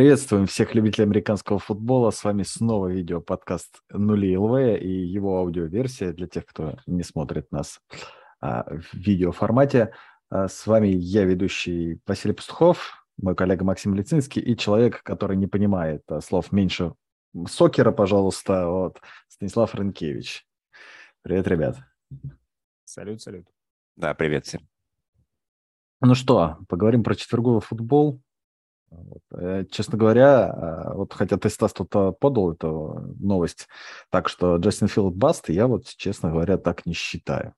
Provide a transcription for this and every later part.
Приветствуем всех любителей американского футбола. С вами снова видео-подкаст «Нули ЛВ» и его аудиоверсия для тех, кто не смотрит нас а, в видеоформате. А, с вами я, ведущий Василий Пастухов, мой коллега Максим Лицинский и человек, который не понимает а, слов меньше сокера, пожалуйста, вот, Станислав Рынкевич. Привет, ребят. Салют, салют. Да, привет всем. Ну что, поговорим про четверговый футбол. Вот. Э, честно говоря, а, вот хотя ты, Стас, тут подал эту новость, так что Джастин Филд баст, я вот, честно говоря, так не считаю,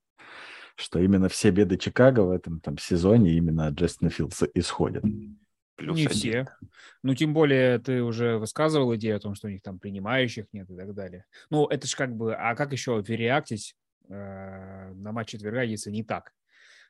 что именно все беды Чикаго в этом там, сезоне именно от Джастина Филдса исходят. Плюс не один. все. Ну, тем более, ты уже высказывал идею о том, что у них там принимающих нет и так далее. Ну, это же как бы, а как еще переактить э, на матч четверга, если не так?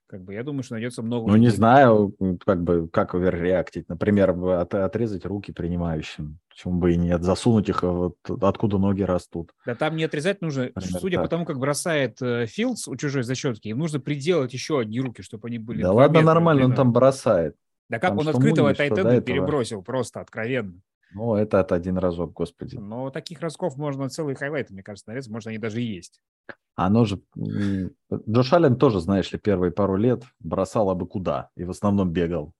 Как бы я думаю, что найдется много. Ну, людей. не знаю, как бы, как реактить. Например, от, отрезать руки принимающим. Почему бы и нет? Засунуть их вот откуда ноги растут. Да там не отрезать нужно. Например, Судя так. по тому, как бросает э, Филдс у чужой защетки, им нужно приделать еще одни руки, чтобы они были... Да ладно, нормально, он там бросает. Да как там он открытого тайтенда перебросил, просто откровенно. Ну, это от один разок, господи. Но таких разков можно целый highlight, мне кажется, нарезать. Может, они даже и есть. Оно же... Джош Аллен тоже, знаешь ли, первые пару лет бросал абы куда и в основном бегал.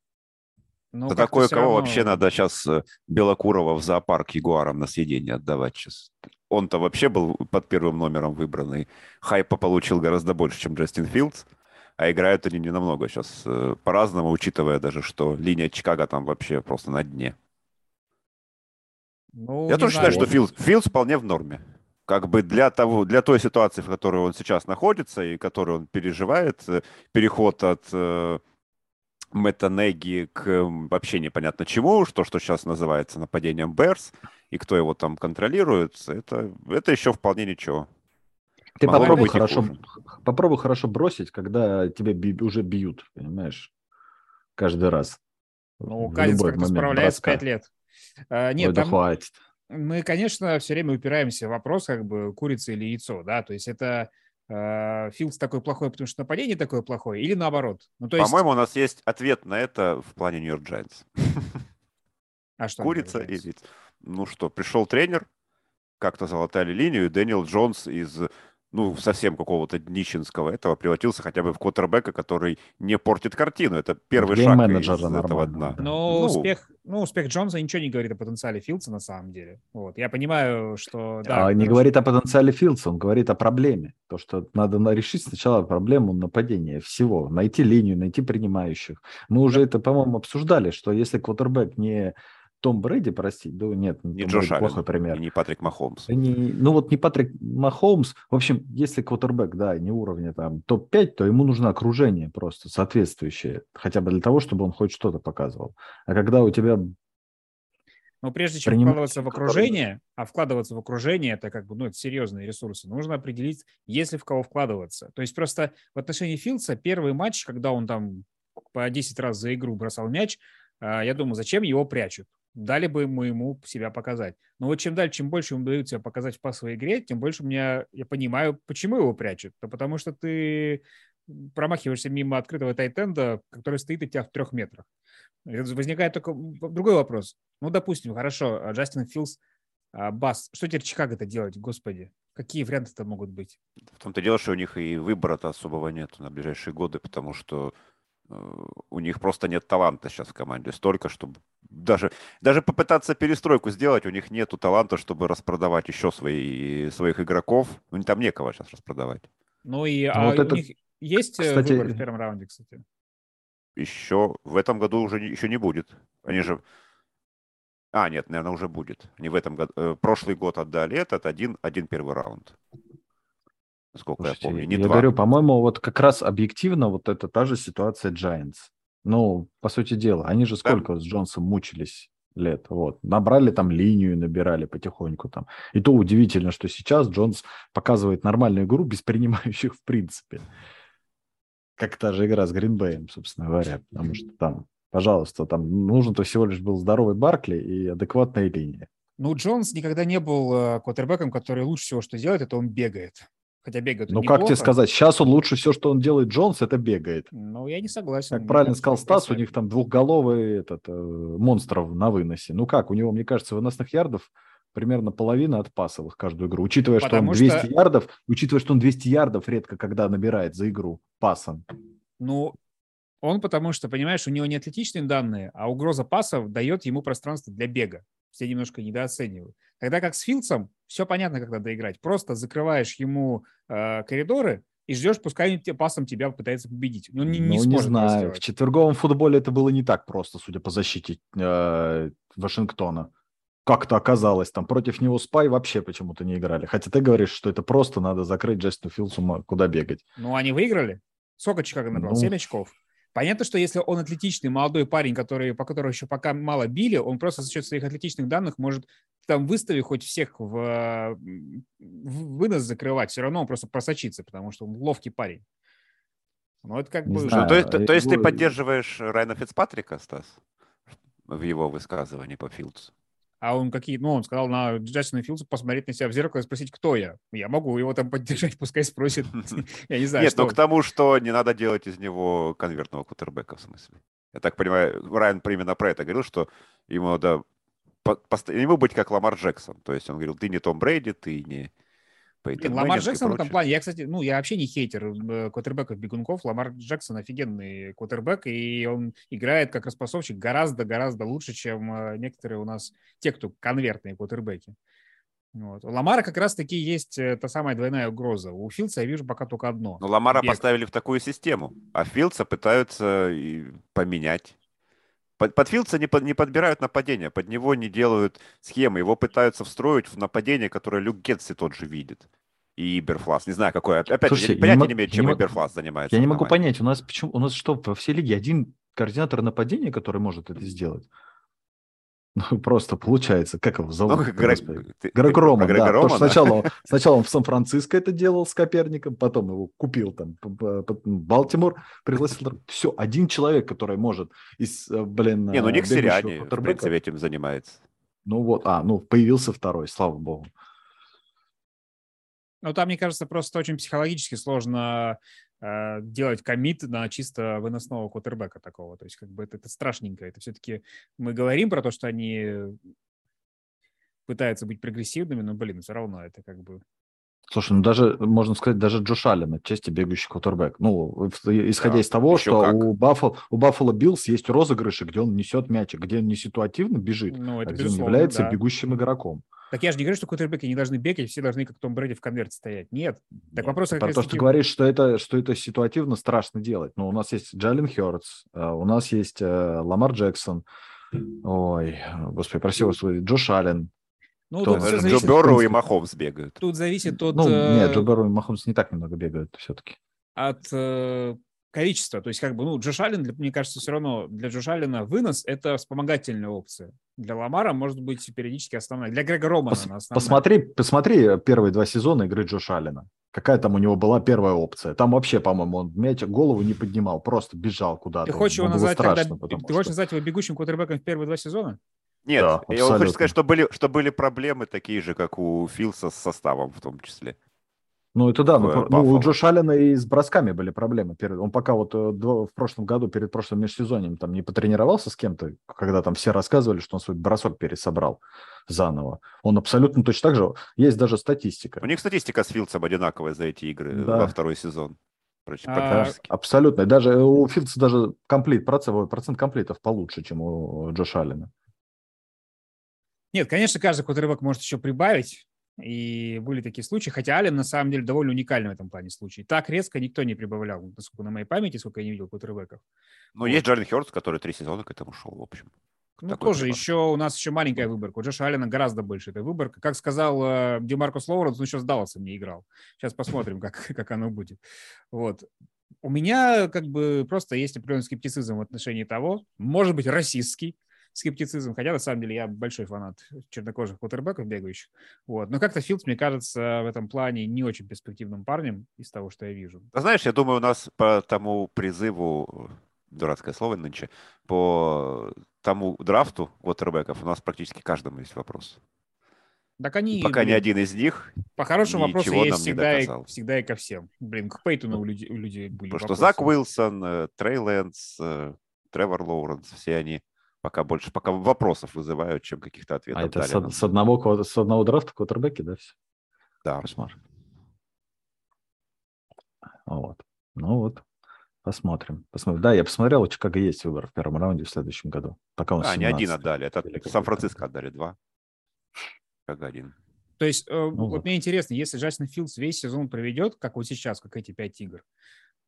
Ну, да такое кого равно... вообще надо сейчас э, Белокурова в зоопарк Ягуарам на съедение отдавать сейчас. Он-то вообще был под первым номером выбранный. Хайпа получил гораздо больше, чем Джастин Филдс. А играют они не намного сейчас э, по-разному, учитывая даже, что линия Чикаго там вообще просто на дне. Ну, Я тоже знаю. считаю, что Филдс, Филдс вполне в норме как бы для того, для той ситуации, в которой он сейчас находится и которую он переживает, э, переход от э, Мэтта Неги к вообще непонятно чему, что, что сейчас называется нападением Берс, и кто его там контролирует, это, это еще вполне ничего. Ты попробуй хорошо, попробуй хорошо бросить, когда тебя би, уже бьют, понимаешь, каждый раз. Ну, Казинс как-то справляется пять лет. А, нет, Ой, там... да хватит мы, конечно, все время упираемся в вопрос, как бы, курица или яйцо, да, то есть это э, Филдс такой плохой, потому что нападение такое плохое, или наоборот? Ну, то есть... По-моему, у нас есть ответ на это в плане Нью-Йорк Джайнтс. А что? Курица и яйцо. Ну что, пришел тренер, как-то залатали линию, Дэниел Джонс из ну, совсем какого-то днищенского этого превратился хотя бы в квотербека, который не портит картину. Это первый шаг из этого дна. Но ну, успех, ну, успех Джонса ничего не говорит о потенциале Филдса на самом деле. Вот. Я понимаю, что... Да, а, не говорит о потенциале Филдса, он говорит о проблеме. То, что надо решить сначала проблему нападения всего. Найти линию, найти принимающих. Мы уже это, по-моему, обсуждали, что если квотербек не том Брэди, простите, да, нет, не Джош Аллен, плохой пример. И не Патрик Махомс. Не, ну вот не Патрик Махомс. В общем, если квотербек, да, не уровня там топ-5, то ему нужно окружение просто соответствующее, хотя бы для того, чтобы он хоть что-то показывал. А когда у тебя но прежде чем Приним... вкладываться в окружение, а вкладываться в окружение, это как бы, ну, это серьезные ресурсы, нужно определить, есть ли в кого вкладываться. То есть просто в отношении Филдса первый матч, когда он там по 10 раз за игру бросал мяч, а, я думаю, зачем его прячут? Дали бы мы ему себя показать. Но вот чем дальше, чем больше ему дают себя показать в пасовой игре, тем больше меня, я понимаю, почему его прячут. Да потому что ты промахиваешься мимо открытого тайтенда, который стоит от тебя в трех метрах. Возникает только другой вопрос. Ну, допустим, хорошо, а Джастин Филс, а, Бас, что теперь Чикаго-то делать, господи? Какие варианты-то могут быть? В том-то дело, что у них и выбора-то особого нет на ближайшие годы, потому что у них просто нет таланта сейчас в команде столько, чтобы даже, даже попытаться перестройку сделать, у них нету таланта, чтобы распродавать еще свои, своих игроков. Ну, там некого сейчас распродавать. Ну и ну, а вот у это... них есть э, кстати... выбор в первом раунде, кстати? Еще в этом году уже еще не будет. Они же... А, нет, наверное, уже будет. Не в этом году. Э, прошлый год отдали этот, один, один первый раунд насколько Слушайте, я помню. Не я два. говорю, по-моему, вот как раз объективно вот это та же ситуация Giants. Ну, по сути дела, они же сколько да. с Джонсом мучились лет, вот, набрали там линию, набирали потихоньку там. И то удивительно, что сейчас Джонс показывает нормальную игру без принимающих в принципе. Как та же игра с Гринбеем, собственно говоря, потому что там, пожалуйста, там нужен-то всего лишь был здоровый Баркли и адекватная линия. Ну, Джонс никогда не был э, квотербеком, который лучше всего, что делает, это он бегает. Хотя бегает Ну, как тебе сказать, сейчас он лучше все, что он делает, Джонс, это бегает. Ну, я не согласен. Как правильно сказал Стас, у них там двухголовый этот, э, монстров на выносе. Ну как, у него, мне кажется, выносных ярдов примерно половина от пасовых каждую игру. Учитывая, Потому что он 200 что... ярдов, учитывая, что он 200 ярдов редко когда набирает за игру пасом. Ну, он потому что, понимаешь, у него не атлетичные данные, а угроза пасов дает ему пространство для бега. Все немножко недооценивают. Тогда как с Филдсом все понятно, как надо играть. Просто закрываешь ему э, коридоры и ждешь, пускай он пасом тебя пытается победить. Он не, не, ну, не знаю. В четверговом футболе это было не так просто, судя по защите э, Вашингтона. Как-то оказалось, там против него Спай вообще почему-то не играли. Хотя ты говоришь, что это просто надо закрыть Джастину Филдсу, куда бегать. Ну, они выиграли. Сколько Чикаго набрал? Ну, 7 очков. Понятно, что если он атлетичный молодой парень, который, по которому еще пока мало били, он просто за счет своих атлетичных данных может там выставить хоть всех в, в вынос закрывать, все равно он просто просочится, потому что он ловкий парень. Ну, это как не бы... Знаю. То, есть, то, то есть ты поддерживаешь Райна Фицпатрика, Стас, в его высказывании по Филдсу? а он какие, ну, он сказал на Джастина Филдса посмотреть на себя в зеркало и спросить, кто я. Я могу его там поддержать, пускай спросит. Я не знаю, Нет, но ну, к тому, что не надо делать из него конвертного кутербека, в смысле. Я так понимаю, Райан именно про это говорил, что ему надо ему быть как Ламар Джексон. То есть он говорил, ты не Том Брейди, ты не Блин, Ламар Джексон в этом плане, я, кстати, ну, я вообще не хейтер э, квотербеков-бегунков. Ламар Джексон офигенный квотербек, и он играет как распасовщик гораздо-гораздо лучше, чем э, некоторые у нас, те, кто конвертные квотербеки. Вот. У Ламара как раз-таки есть э, та самая двойная угроза. У Филдса я вижу пока только одно. Но Ламара Бег. поставили в такую систему, а Филдса пытаются поменять. Под, под Филдса не, под, не подбирают нападение, под него не делают схемы, его пытаются встроить в нападение, которое Люк Гетси тот же видит. И Иберфлас. Не знаю, какое. Опять Слушайте, понятия не, имеет, чем не Иберфлас занимается. Я не могу понять, у нас почему у нас что, во всей лиге один координатор нападения, который может это сделать? Ну, просто получается, как его зовут? Ну, Грег, Грег Роман, да. Романа? Сначала, сначала он в Сан-Франциско это делал с Коперником, потом его купил там Балтимор, пригласил. Все, один человек, который может из, э, блин... Не, ну Ник Сириани, в принципе, этим занимается. Ну вот, а, ну появился второй, слава богу. Ну, там, мне кажется, просто очень психологически сложно э, делать commit на чисто выносного квотербека такого. То есть, как бы это, это страшненько. Это все-таки мы говорим про то, что они пытаются быть прогрессивными, но, блин, все равно это как бы Слушай, ну даже, можно сказать, даже Джош Аллен отчасти бегущий квотербек. Ну, исходя да, из того, что у Баффало, у Баффало Биллс есть розыгрыши, где он несет мячик, где он не ситуативно бежит, ну, это а где он является да. бегущим игроком. Так я же не говорю, что квотербеки не должны бегать, все должны как Том Брэди в конверте стоять. Нет. Так вопрос... Про то, что ты говоришь, что это, что это ситуативно страшно делать. Ну, у нас есть Джалин Хёртс, э, у нас есть э, Ламар Джексон, ой, господи, проси вас, Джош Аллен, ну, тут Джо зависит, Берроу и Махомс бегают. Тут зависит от... Ну, нет, Джо Берроу и Махомс не так немного бегают все-таки. От э, количества. То есть, как бы, ну, Джош Аллен, мне кажется, все равно для Джош Аллена вынос – это вспомогательная опция. Для Ламара может быть периодически основная. Для Грега Романа Пос, основная. Посмотри, посмотри первые два сезона игры Джош Аллена. Какая там у него была первая опция? Там вообще, по-моему, он мяч голову не поднимал, просто бежал куда-то. Ты хочешь его назвать, страшно, тогда, ты что... хочешь назвать его бегущим квотербеком в первые два сезона? Нет, да, я хочу сказать, что были, что были проблемы такие же, как у Филса с составом в том числе. Ну, это да. Ну, ну, у Джо Аллена и с бросками были проблемы. Он пока вот э, в прошлом году, перед прошлым межсезоньем, там не потренировался с кем-то, когда там все рассказывали, что он свой бросок пересобрал заново. Он абсолютно точно так же. Есть даже статистика. У них статистика с Филдсом одинаковая за эти игры да. во второй сезон. А... Абсолютно. Даже у Филдса даже комплит, процент, процент комплитов получше, чем у Джоша Аллена. Нет, конечно, каждый квотербек может еще прибавить, и были такие случаи, хотя Аллен на самом деле довольно уникальный в этом плане случай. Так резко никто не прибавлял, насколько на моей памяти, сколько я не видел квотербеков. Ну, вот. есть Джарен Хёртс, который три сезона к этому шел, в общем. Ну, тоже еще у нас еще маленькая выборка. У Джоша Аллена гораздо больше этой выборка. Как сказал э, Демаркус Лоуренс, он еще с Далласом не играл. Сейчас посмотрим, как, как оно будет. Вот. У меня как бы просто есть определенный скептицизм в отношении того, может быть, расистский, скептицизм, хотя на самом деле я большой фанат чернокожих квотербеков бегающих. Вот. Но как-то Филдс, мне кажется, в этом плане не очень перспективным парнем из того, что я вижу. Знаешь, я думаю, у нас по тому призыву, дурацкое слово нынче, по тому драфту квотербеков у нас практически каждому есть вопрос. Так они, пока блин, ни один из них По хорошему вопросу есть всегда и, всегда и ко всем. Блин, к Пейтону у людей, у людей были Потому вопросы. что Зак Уилсон, э, Трей Лэнс, э, Тревор Лоуренс, все они пока больше пока вопросов вызывают, чем каких-то ответов. А это с, с, одного, с одного драфта квотербеки, да, все? Да. Кошмар. Вот. Ну вот, посмотрим. посмотрим. Да, я посмотрел, у Чикаго есть выбор в первом раунде в следующем году. Пока он а, не один отдали, это Сан-Франциско отдали два. Чикаго один. То есть, э, ну, вот, вот мне интересно, если Джастин Филдс весь сезон проведет, как вот сейчас, как эти пять игр,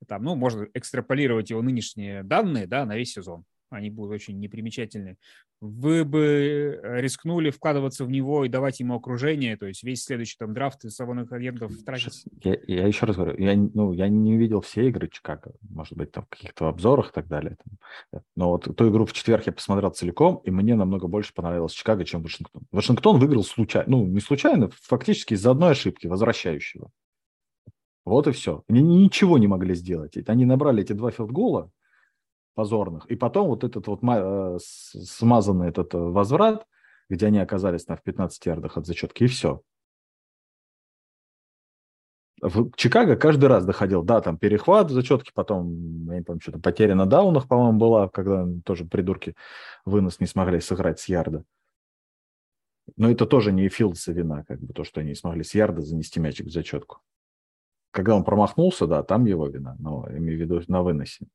там, ну, можно экстраполировать его нынешние данные, да, на весь сезон они будут очень непримечательны, вы бы э, рискнули вкладываться в него и давать ему окружение, то есть весь следующий там драфт из свободных агентов тратить? Я, я еще раз говорю, я, ну, я не видел все игры Чикаго, может быть, там в каких-то обзорах и так далее. Э, но вот ту игру в четверг я посмотрел целиком, и мне намного больше понравилось Чикаго, чем Вашингтон. Вашингтон выиграл случайно, ну, не случайно, фактически из-за одной ошибки, возвращающего. Вот и все. Они ничего не могли сделать. Они набрали эти два филдгола, позорных. И потом вот этот вот э, смазанный этот э, возврат, где они оказались на в 15 ярдах от зачетки, и все. В Чикаго каждый раз доходил, да, там перехват в зачетке, потом, я не помню, что-то потеря на даунах, по-моему, была, когда тоже придурки вынос не смогли сыграть с ярда. Но это тоже не Филдса вина, как бы то, что они не смогли с ярда занести мячик в зачетку. Когда он промахнулся, да, там его вина, но имею в виду на выносе.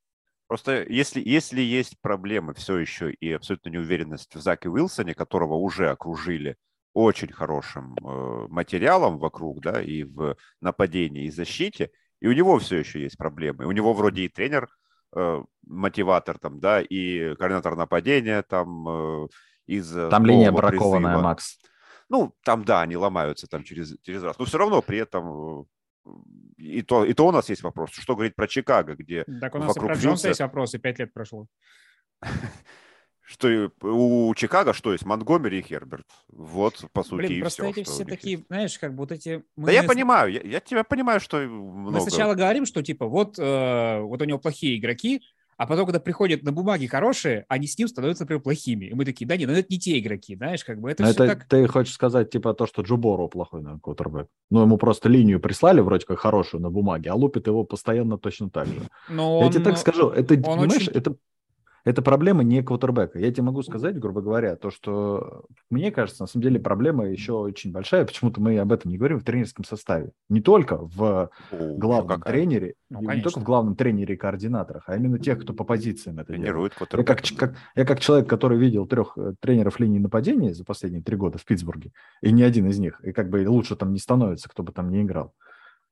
Просто если, если есть проблемы все еще и абсолютно неуверенность в Заке Уилсоне, которого уже окружили очень хорошим э, материалом вокруг, да, и в нападении, и защите, и у него все еще есть проблемы. У него вроде и тренер, э, мотиватор там, да, и координатор нападения там э, из... Там линия бракованная, призыва. Макс. Ну, там, да, они ломаются там через, через раз. Но все равно при этом э, и то, и то у нас есть вопрос. Что говорить про Чикаго, где Так у нас вокруг и про Джонса есть вопросы, пять лет прошло. Что у Чикаго что есть? Монтгомери и Херберт. Вот, по сути, Блин, и просто все, эти все такие, есть. знаешь, как бы вот эти... Мы да я понимаю, я, я тебя понимаю, что много... Мы сначала говорим, что типа вот, э, вот у него плохие игроки, а потом, когда приходят на бумаге хорошие, они с ним становятся, например, плохими. И мы такие, да нет, ну это не те игроки, знаешь, как бы это Но все это, так... Ты хочешь сказать, типа, то, что Джуборо плохой, на квотербек? Ну, ему просто линию прислали вроде как хорошую на бумаге, а лупит его постоянно точно так же. Но Я он... тебе так скажу, это, понимаешь, очень... это это проблема не квотербека. Я тебе могу сказать, грубо говоря, то, что мне кажется, на самом деле проблема еще очень большая. Почему-то мы об этом не говорим в тренерском составе. Не только в О, главном тренере, ну, не только в главном тренере и координаторах, а именно тех, кто по позициям это Тренирует делает. Я как, как, я как человек, который видел трех э, тренеров линии нападения за последние три года в Питтсбурге, и ни один из них, и как бы лучше там не становится, кто бы там не играл.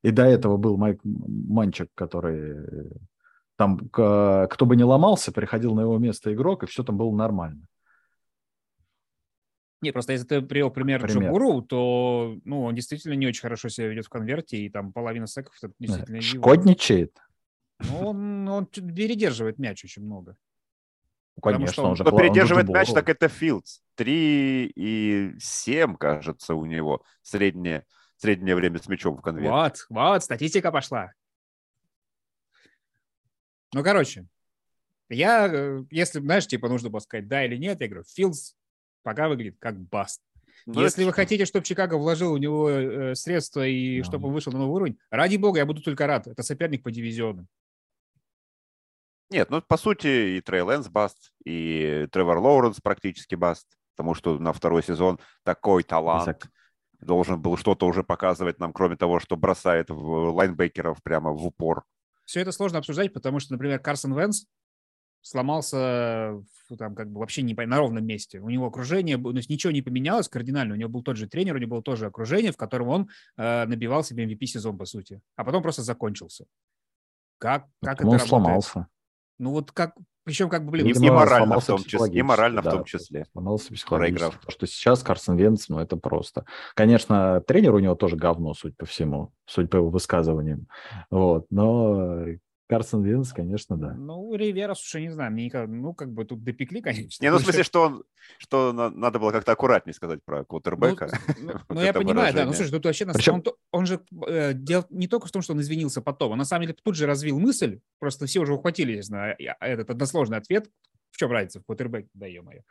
И до этого был Майк Манчик, который там кто бы не ломался, приходил на его место игрок, и все там было нормально. Не, просто если ты привел пример, пример. Джо то ну, он действительно не очень хорошо себя ведет в конверте, и там половина секов это действительно Шкодничает. Ну, он, он передерживает мяч очень много. Ну, конечно, он, он же Кто передерживает мяч, так это Филдс. 3 и 7, кажется, у него среднее, среднее время с мячом в конверте. Вот, вот, статистика пошла. Ну, короче, я, э, если, знаешь, типа нужно было сказать да или нет, я говорю, Филдс пока выглядит как баст. Ну, Если вы хотите, чтобы Чикаго вложил у него э, средства и да. чтобы он вышел на новый уровень, ради бога, я буду только рад. Это соперник по дивизиону. Нет, ну, по сути, и Трей Лэнс баст, и Тревор Лоуренс практически баст, потому что на второй сезон такой талант Exact. должен был что-то уже показывать нам, кроме того, что бросает в лайнбекеров прямо в упор. Все это сложно обсуждать, потому что, например, Карсон Венс сломался там как бы вообще не на ровном месте. У него окружение, то есть ничего не поменялось кардинально. У него был тот же тренер, у него было тоже окружение, в котором он э, набивал себе MVP сезон, по сути. А потом просто закончился. Как, как это он работает? сломался. Ну вот как, причем как бы, блин... И, и морально в том числе. И морально да, в том числе. Сломался психологически. Потому что сейчас Карсон Венц, ну это просто. Конечно, тренер у него тоже говно, суть по всему, суть по его высказываниям. Вот, но Карсон Венс, конечно, да. Ну, Ривера, слушай, не знаю, мне никогда, ну, как бы тут допекли, конечно. Не, ну, в смысле, что, он, что надо было как-то аккуратнее сказать про квотербека. Ну, ну, ну я понимаю, да, ну, слушай, тут вообще, Причем... он, он же э, дело не только в том, что он извинился потом, он на самом деле тут же развил мысль, просто все уже ухватились на этот односложный ответ, В чем разница? В квотербеке, да, ё-моё,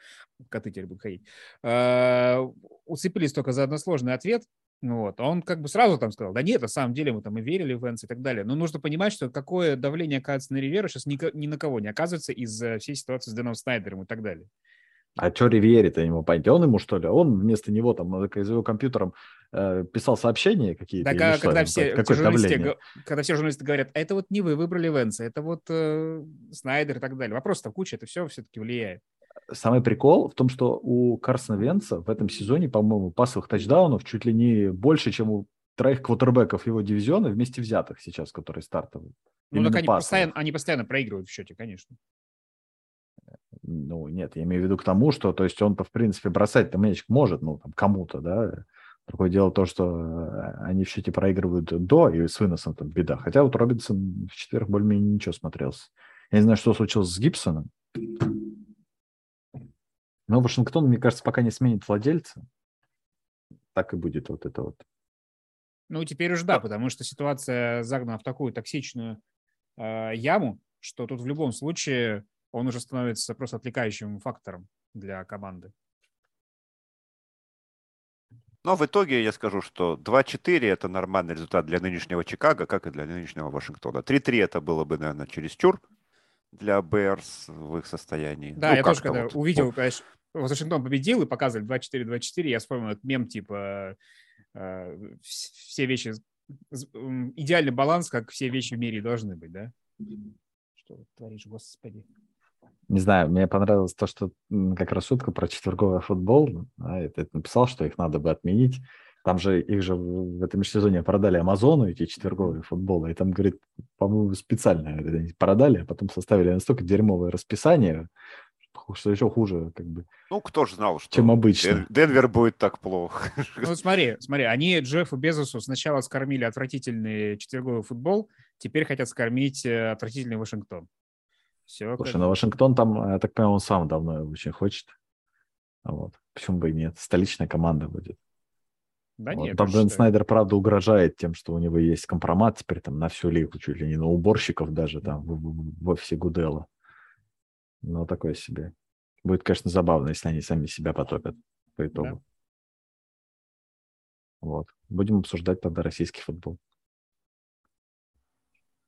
коты теперь будут ходить. Э, уцепились только за односложный ответ, вот. Он как бы сразу там сказал, да нет, на самом деле мы там и верили в Венс и так далее. Но нужно понимать, что какое давление оказывается на Ривера сейчас ни, ни на кого не оказывается из-за всей ситуации с Дэном Снайдером и так далее. А что Ривьери-то ему пойти? Он ему что ли? Он вместо него там из его компьютером э, писал сообщения какие-то? Да, когда, когда, все, Какое журналисты, когда все журналисты говорят, а это вот не вы выбрали Венса, это вот э, Снайдер и так далее. Вопрос-то куча, это все все-таки влияет. Самый прикол в том, что у Карсона Венца в этом сезоне, по-моему, пасовых тачдаунов чуть ли не больше, чем у троих квотербеков его дивизиона вместе взятых сейчас, которые стартовые. Ну, так они постоянно, они постоянно проигрывают в счете, конечно. Ну, нет, я имею в виду к тому, что, то есть он-то, в принципе, бросать-то мячик может, ну, там, кому-то, да. Другое дело то, что э, они в счете проигрывают до, и с выносом там беда. Хотя вот Робинсон в четверг более-менее ничего смотрелся. Я не знаю, что случилось с Гибсоном. Но Вашингтон, мне кажется, пока не сменит владельца, так и будет вот это вот. Ну, теперь уже да, потому что ситуация загнана в такую токсичную э, яму, что тут в любом случае он уже становится просто отвлекающим фактором для команды. Но в итоге я скажу, что 2-4 это нормальный результат для нынешнего Чикаго, как и для нынешнего Вашингтона. 3-3 это было бы, наверное, чересчур для Берс в их состоянии. Да, ну, я тоже когда вот. увидел, конечно, Вашингтон победил и показывали 2-4-2-4, я вспомнил этот мем типа э, все вещи, идеальный баланс, как все вещи в мире должны быть, да? Что творишь, господи? Не знаю, мне понравилось то, что как раз шутка про четверговый футбол. Да, это написал, что их надо бы отменить. Там же их же в этом межсезонье продали Амазону, эти четверговые футболы. И там, говорит, по-моему, специально продали, а потом составили настолько дерьмовое расписание, что еще хуже, как бы. Ну, кто же знал, что чем обычно. Денвер будет так плохо. Ну, смотри, смотри, они Джеффу Безосу сначала скормили отвратительный четверговый футбол, теперь хотят скормить э, отвратительный Вашингтон. Все, Слушай, как... ну Вашингтон там, я так понимаю, он сам давно очень хочет. Вот. Почему бы и нет? Столичная команда будет. Да вот. нет. Там Дэн Снайдер, правда, угрожает тем, что у него есть компромат теперь там на всю лигу, чуть ли не на уборщиков даже там в, в, в офисе Гудела. Ну, такое себе. Будет, конечно, забавно, если они сами себя потопят по итогу. Да. Вот. Будем обсуждать тогда российский футбол.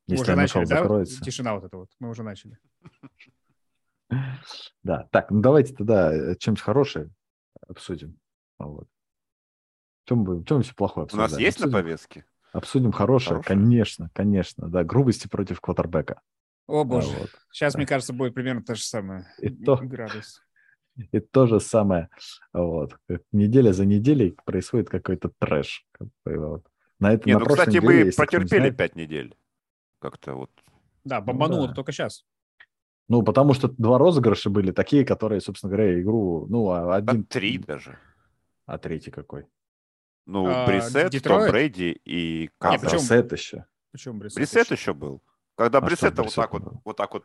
Если уже начали, да? закроется. Тишина вот эта вот. Мы уже начали. Да, так, ну давайте тогда э, чем-нибудь хорошее обсудим. Вот. Чем, мы, чем все плохое обсудим? У нас есть обсудим, на повестке? Обсудим хорошее, хорошее, конечно, конечно, да, грубости против квотербека. О боже, вот. сейчас, мне кажется, будет примерно то же самое. И то, градус. И то же самое, вот, неделя за неделей происходит какой-то трэш. Вот. На это, Нет, на ну, кстати, неделе, мы протерпели пять недель. Как-то вот. Да, бомбануло ну, да. только сейчас. Ну, потому что два розыгрыша были такие, которые, собственно говоря, игру, ну, а один... А три даже. А третий какой? Ну, а, Брисет, Том Брейди и. Нет, Брисет еще. Почему Брисет? Брисет еще был. Когда а Брисета вот так вот, вот так вот,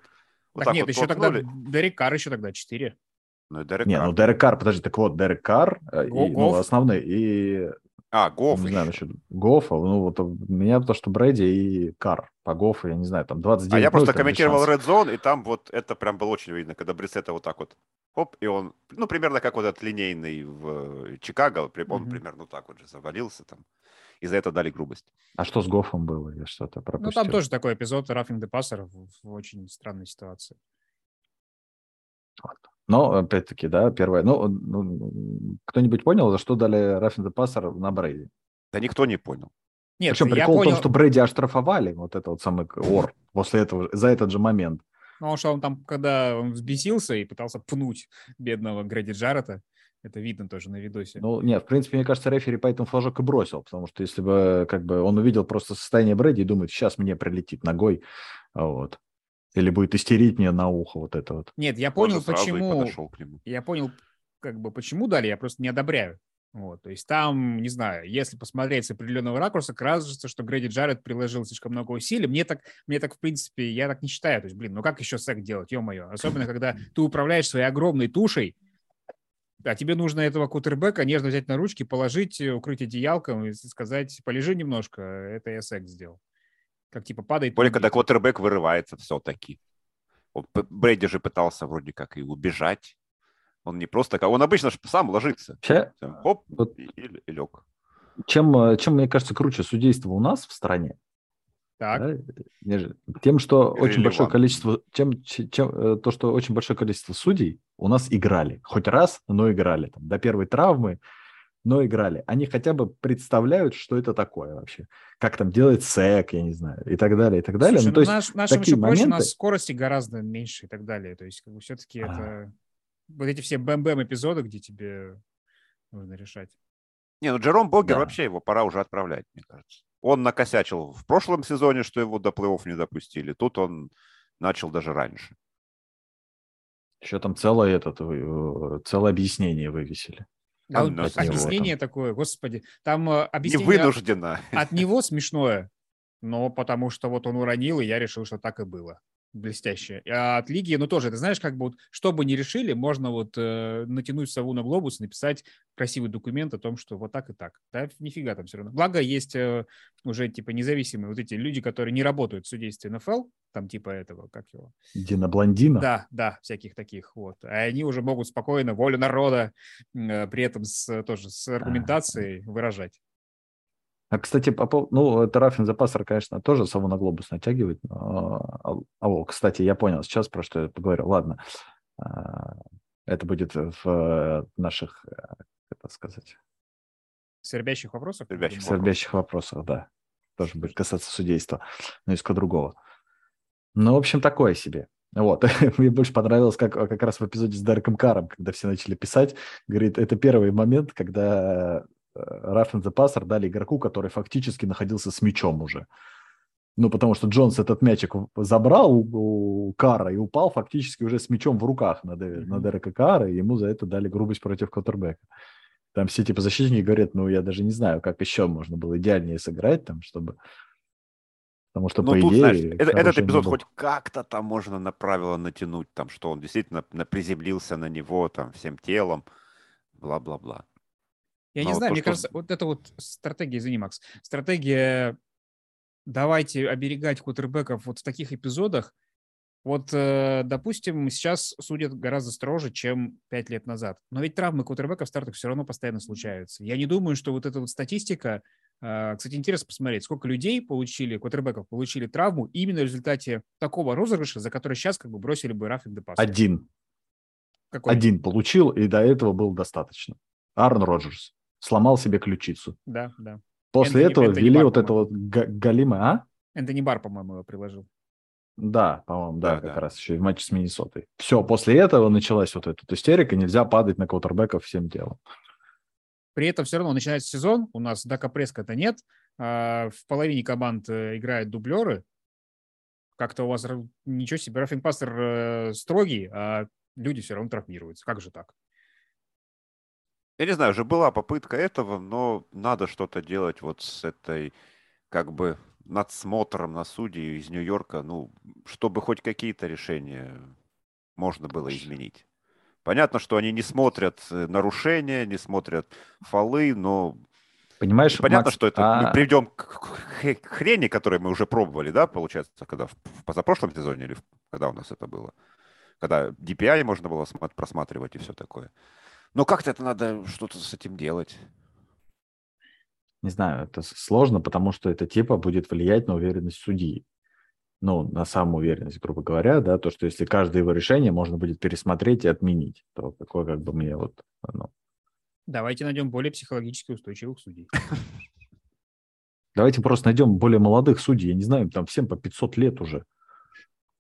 вот так, так нет, вот еще тогда Дерек Карр еще тогда четыре. Ну, и Дерек Не, Карр. ну Дерек Карр, подожди, так вот, Дерек Карр, э, и, ну, основной, и а, Гофф Не знаю насчет Гофа. Ну, вот у меня то, что Брэди и Кар. По Гофу, я не знаю, там 29 А я просто комментировал Red Zone, и там вот это прям было очень видно, когда Брисета вот так вот, хоп, и он, ну, примерно как вот этот линейный в Чикаго, он mm-hmm. примерно так вот же завалился там. И за это дали грубость. А что с Гофом было? Я что-то пропустил. Ну, там тоже такой эпизод Рафинг де Пассер в, в очень странной ситуации. Но, опять-таки, да, первое. Ну, ну кто-нибудь понял, за что дали Рафинда Пассер на Брейди? Да никто не понял. Нет, Причем прикол понял... в том, что Брейди оштрафовали, вот это вот самый ор, после этого, за этот же момент. Ну, потому что он там, когда он взбесился и пытался пнуть бедного Грэди Джаррета, это видно тоже на видосе. Ну, нет, в принципе, мне кажется, рефери поэтому флажок и бросил, потому что если бы как бы он увидел просто состояние Брэди и думает, сейчас мне прилетит ногой, вот, или будет истерить мне на ухо вот это вот. Нет, я понял, почему. Я понял, как бы, почему дали, я просто не одобряю. Вот, то есть там, не знаю, если посмотреть с определенного ракурса, кажется, что Грэди Джаред приложил слишком много усилий. Мне так, мне так, в принципе, я так не считаю. То есть, блин, ну как еще сек делать, ё-моё? Особенно, когда ты управляешь своей огромной тушей, а тебе нужно этого кутербека нежно взять на ручки, положить, укрыть одеялком и сказать, полежи немножко, это я секс сделал как типа падает. Более, когда квотербек вырывается все-таки. Брэди же пытался вроде как и убежать. Он не просто... Он обычно сам ложится. Вообще, Хоп, вот, и, и, и лег. Чем, э, чем, мне кажется, круче судейство у нас в стране, так. Да, тем, что очень большое количество, чем, чем, э, то, что очень большое количество судей у нас играли. Хоть раз, но играли. Там, до первой травмы, но играли. Они хотя бы представляют, что это такое вообще. Как там делать сек, я не знаю, и так далее, и так далее. Слушай, ну, то ну, есть, наш, такие моменты... у нас скорости гораздо меньше и так далее. То есть, как бы все-таки а. это... Вот эти все бэм-бэм эпизоды, где тебе нужно решать. Не, ну Джером Богер да. вообще его пора уже отправлять, мне кажется. Он накосячил в прошлом сезоне, что его до плей-офф не допустили. Тут он начал даже раньше. Еще там целое, этот, э, целое объяснение вывесили. А, объяснение там. такое, господи. Там э, объяснение... Не вынуждено. От него смешное, но потому что вот он уронил, и я решил, что так и было блестящее. А от лиги, ну тоже, ты знаешь, как бы вот, что бы ни решили, можно вот э, натянуть сову на глобус, написать красивый документ о том, что вот так и так. Да, нифига там все равно. Благо есть э, уже типа независимые вот эти люди, которые не работают в судействе НФЛ, там типа этого, как его? Дина Блондина? Да, да, всяких таких вот. А они уже могут спокойно волю народа э, при этом с, тоже с аргументацией а, выражать. А, кстати, по поводу, ну, это Рафин Запасер, конечно, тоже сову на глобус натягивает. Но... А, а, кстати, я понял сейчас, про что я поговорил. Ладно, а, это будет в наших, как сказать... Свербящих вопросах? Свербящих, Свербящих вопросах, да. Тоже будет касаться судейства, но из другого. Ну, в общем, такое себе. Вот. Мне больше понравилось, как, как раз в эпизоде с Дереком Каром, когда все начали писать. Говорит, это первый момент, когда Рафин the Passer дали игроку, который фактически находился с мячом уже. Ну, потому что Джонс этот мячик забрал у, у Кара и упал фактически уже с мячом в руках на, mm-hmm. на Дерека Кара, и ему за это дали грубость против Коттербека. Там все типа защитники говорят, ну, я даже не знаю, как еще можно было идеальнее сыграть там, чтобы... Потому что, ну, по тут, идее... Знаешь, это, этот эпизод хоть как-то там можно на правило натянуть, там, что он действительно приземлился на него там всем телом, бла-бла-бла. Я Но не знаю, то, мне что... кажется, вот это вот стратегия, извини, Макс, стратегия давайте оберегать кутербеков вот в таких эпизодах. Вот, э, допустим, сейчас судят гораздо строже, чем пять лет назад. Но ведь травмы кутербеков в стартах все равно постоянно случаются. Я не думаю, что вот эта вот статистика... Э, кстати, интересно посмотреть, сколько людей получили, кутербеков получили травму именно в результате такого розыгрыша, за который сейчас как бы бросили бы рафик депас. Один. Какой? Один получил, и до этого был достаточно. Арн Роджерс сломал себе ключицу. Да, да. После Энтони, этого Энтони ввели Бар, вот это вот Галима, а? Энтони Бар, по-моему, его приложил. Да, по-моему, да, да как да. раз еще и в матче с Миннесотой. Все, после этого началась вот эта истерика, нельзя падать на квотербеков всем телом. При этом все равно начинается сезон, у нас Дака Преска-то нет, а в половине команд э, играют дублеры. Как-то у вас ничего себе, рафинг-пастер э, строгий, а люди все равно травмируются. Как же так? Я не знаю, уже была попытка этого, но надо что-то делать вот с этой, как бы, надсмотром на судей из Нью-Йорка, ну, чтобы хоть какие-то решения можно было изменить. Понятно, что они не смотрят э, нарушения, не смотрят фолы, но Понимаешь, понятно, Макс, что это а... мы приведем к хрени, которую мы уже пробовали, да, получается, когда в позапрошлом сезоне или когда у нас это было, когда DPI можно было просматривать и все такое. Но как-то это надо что-то с этим делать. Не знаю, это сложно, потому что это типа будет влиять на уверенность судьи. Ну, на самую уверенность, грубо говоря, да, то, что если каждое его решение можно будет пересмотреть и отменить, то какое как бы мне вот, ну... Давайте найдем более психологически устойчивых судей. Давайте просто найдем более молодых судей. Я не знаю, там всем по 500 лет уже.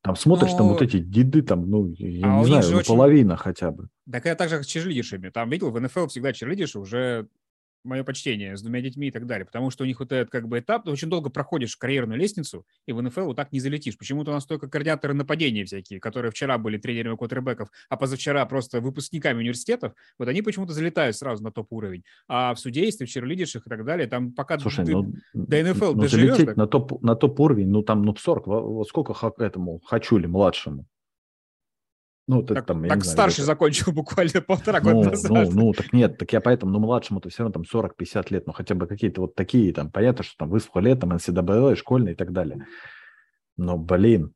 Там смотришь, Но... там вот эти деды, там, ну, я а не знаю, ну, очень... половина хотя бы. Так это так же, как с черлидершами. Там, видел, в НФЛ всегда черлидерши уже мое почтение, с двумя детьми и так далее. Потому что у них вот этот как бы этап, ты очень долго проходишь карьерную лестницу, и в НФЛ вот так не залетишь. Почему-то у нас только координаторы нападения всякие, которые вчера были тренерами квотербеков, а позавчера просто выпускниками университетов, вот они почему-то залетают сразу на топ-уровень. А в судействе, в черлидерших и так далее, там пока Слушай, ты ну, до НФЛ ну, доживешь... Так... На, топ, на топ-уровень, ну там, ну 40, вот сколько этому хочу ли младшему? Ну, так, так, там, так знаю, старший это... закончил буквально полтора ну, года назад. Ну, ну, так нет, так я поэтому, ну, младшему-то все равно там 40-50 лет, ну, хотя бы какие-то вот такие, там, понятно, что там высоко лет, там, НСДБЛ, школьный и так далее. Но, блин,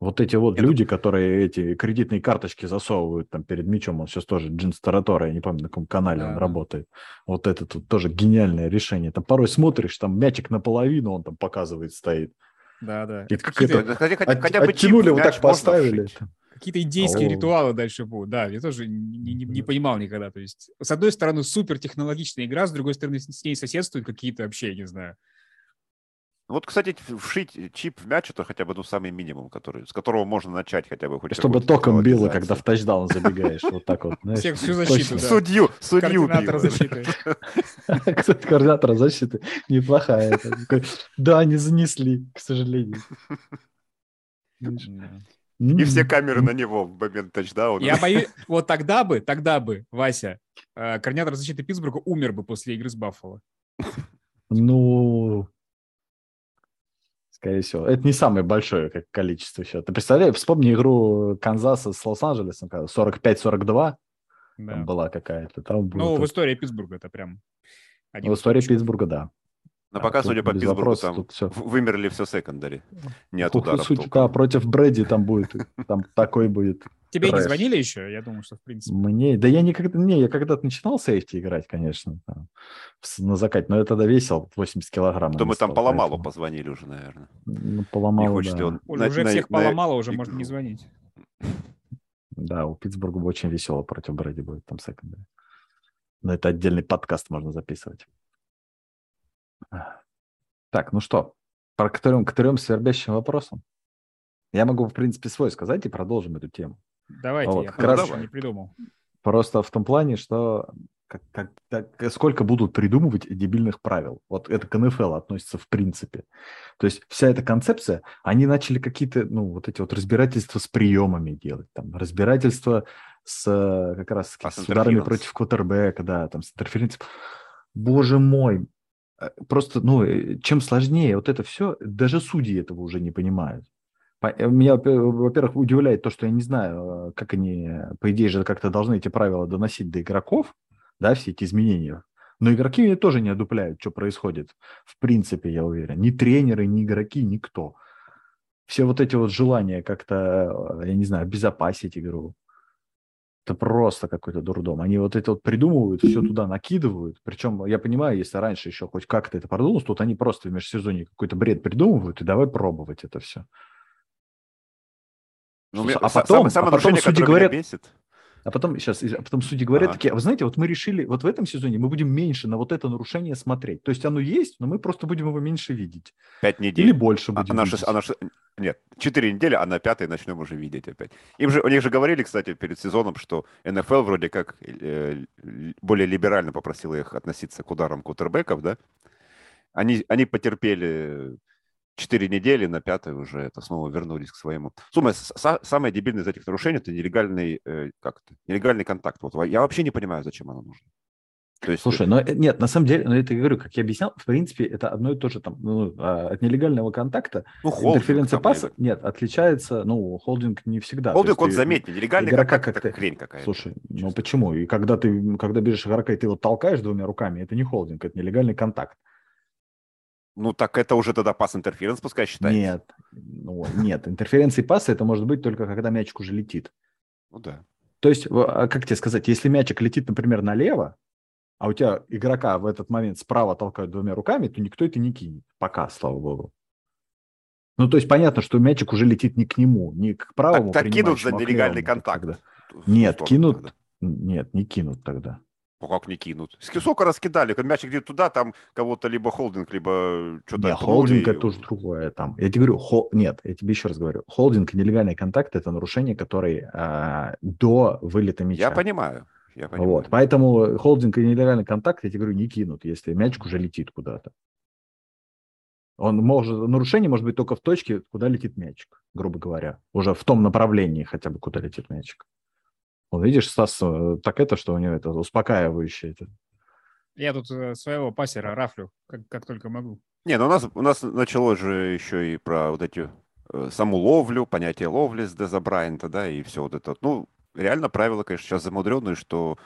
Вот эти вот люди, которые эти кредитные карточки засовывают там перед мячом, он сейчас тоже Джин Старатора, я не помню, на каком канале да. он работает. Вот это тут тоже гениальное решение. Там порой смотришь, там мячик наполовину он там показывает, стоит. Да, да. Какие-то, хотя, хотя, хотя бы оттянули, вот так поставили. Какие-то индейские О. ритуалы дальше будут. Да, я тоже не, не, не понимал никогда. То есть, с одной стороны, супер технологичная игра, с другой стороны, с ней соседствуют какие-то вообще, я не знаю, вот, кстати, вшить чип в мяч это хотя бы ну, самый минимум, который, с которого можно начать хотя бы. Хоть Чтобы током било, когда в тачдаун забегаешь. Вот так вот. Всех всю защиту, да. Судью, судью Координатор защиты. Кстати, координатор защиты неплохая. Да, не занесли, к сожалению. И все камеры на него в момент тачдауна. Я боюсь, вот тогда бы, тогда бы, Вася, э, координатор защиты Питтсбурга умер бы после игры с Баффало. Ну, скорее всего. Это не самое большое как количество еще. Ты представляешь, вспомни игру Канзаса с Лос-Анджелесом, 45-42 да. была какая-то. Там ну, в истории Питтсбурга это прям... В истории Питтсбурга, да. Но пока, судя по Питтсбургу, там все. вымерли все секондари. Не от ударов Суть, Да, против Брэди там будет. Там такой будет. Тебе не звонили еще? Я думаю, что в принципе. Мне, да я никогда, не, я когда-то начинал сейфти играть, конечно, там, на закате, но я тогда весил 80 килограмм. То мы там поломало поэтому... позвонили уже, наверное. Ну, поломало, не хочет да. он... Уже на, всех на, поломало, на... уже можно не звонить. Да, у Питтсбурга очень весело против Брэди будет там секондари. Но это отдельный подкаст можно записывать. Так, ну что, про к трем, к трем свербящим вопросам. Я могу, в принципе, свой сказать и продолжим эту тему. Давайте, вот, я как раз не придумал. Просто в том плане, что как, как, как, сколько будут придумывать дебильных правил. Вот это к НФЛ относится в принципе. То есть вся эта концепция, они начали какие-то, ну, вот эти вот разбирательства с приемами делать, там, разбирательства с как раз а с ударами против квотербека, да, там, с интерференцией. Боже мой, э, просто, ну, э, чем сложнее вот это все, даже судьи этого уже не понимают. Э, меня, во-первых, удивляет то, что я не знаю, как они, по идее же, как-то должны эти правила доносить до игроков, да, все эти изменения. Но игроки мне тоже не одупляют, что происходит. В принципе, я уверен. Ни тренеры, ни игроки, никто. Все вот эти вот желания как-то, я не знаю, обезопасить игру. Это просто какой-то дурдом. Они вот это вот придумывают, все туда накидывают. Причем, я понимаю, если раньше еще хоть как-то это продумалось, тут они просто в межсезонье какой-то бред придумывают, и давай пробовать это все. Ну, а потом, самое, а потом судьи говорят, бесит. А потом, сейчас, а потом судьи говорят ага. такие, а вы знаете, вот мы решили, вот в этом сезоне мы будем меньше на вот это нарушение смотреть. То есть оно есть, но мы просто будем его меньше видеть. Пять недель. Или больше а, будем а, видеть. А нет, четыре недели, а на пятой начнем уже видеть опять. Им же, у них же говорили, кстати, перед сезоном, что НФЛ вроде как э, более либерально попросила их относиться к ударам кутербеков, да? Они, они потерпели четыре недели, на пятой уже это снова вернулись к своему. Сумма, самое дебильное из этих нарушений – это нелегальный, э, как это, нелегальный контакт. Вот я вообще не понимаю, зачем оно нужно. То есть, Слушай, но э, нет, на самом деле, но это я говорю, как я объяснял, в принципе, это одно и то же там, ну, а, от нелегального контакта ну, холдинг, интерференция паса, нет, отличается, ну, холдинг не всегда. Холдинг, он заметнее, нелегальный игрока контакт, как это хрень какая-то. Слушай, честно. ну почему? И когда ты, когда бежишь игрока, и ты его толкаешь двумя руками, это не холдинг, это нелегальный контакт. Ну, так это уже тогда пас интерференс пускай считается. Нет, ну, нет, интерференции паса это может быть только когда мячик уже летит. Ну да. То есть, а как тебе сказать, если мячик летит, например, налево, а у тебя игрока в этот момент справа толкают двумя руками, то никто это не кинет. Пока, слава богу. Ну, то есть понятно, что мячик уже летит не к нему, не к правому. Так, так кинут за нелегальный контакт. Тогда. Нет, кинут. Тогда. Нет, не кинут тогда. Ну как не кинут? Сколько раскидали? Когда мячик где туда, там кого-то либо холдинг, либо что-то... Не, холдинг это уже другое. Там. Я тебе говорю, хол... нет, я тебе еще раз говорю. Холдинг и нелегальный контакт – это нарушение, которые а, до вылета мяча. Я понимаю. Я понимаю. Вот, поэтому холдинг и нелегальный контакт, я тебе говорю, не кинут, если мячик уже летит куда-то. Он может, нарушение может быть только в точке, куда летит мячик, грубо говоря. Уже в том направлении хотя бы, куда летит мячик. Вот видишь, Стас, э, так это, что у него это успокаивающее. Это. Я тут э, своего пассера рафлю, как, как только могу. Не, ну у нас, у нас началось же еще и про вот эти э, саму ловлю, понятие ловли с Деза Брайанта, да, и все вот это. Ну, реально правила, конечно, сейчас замудренные, что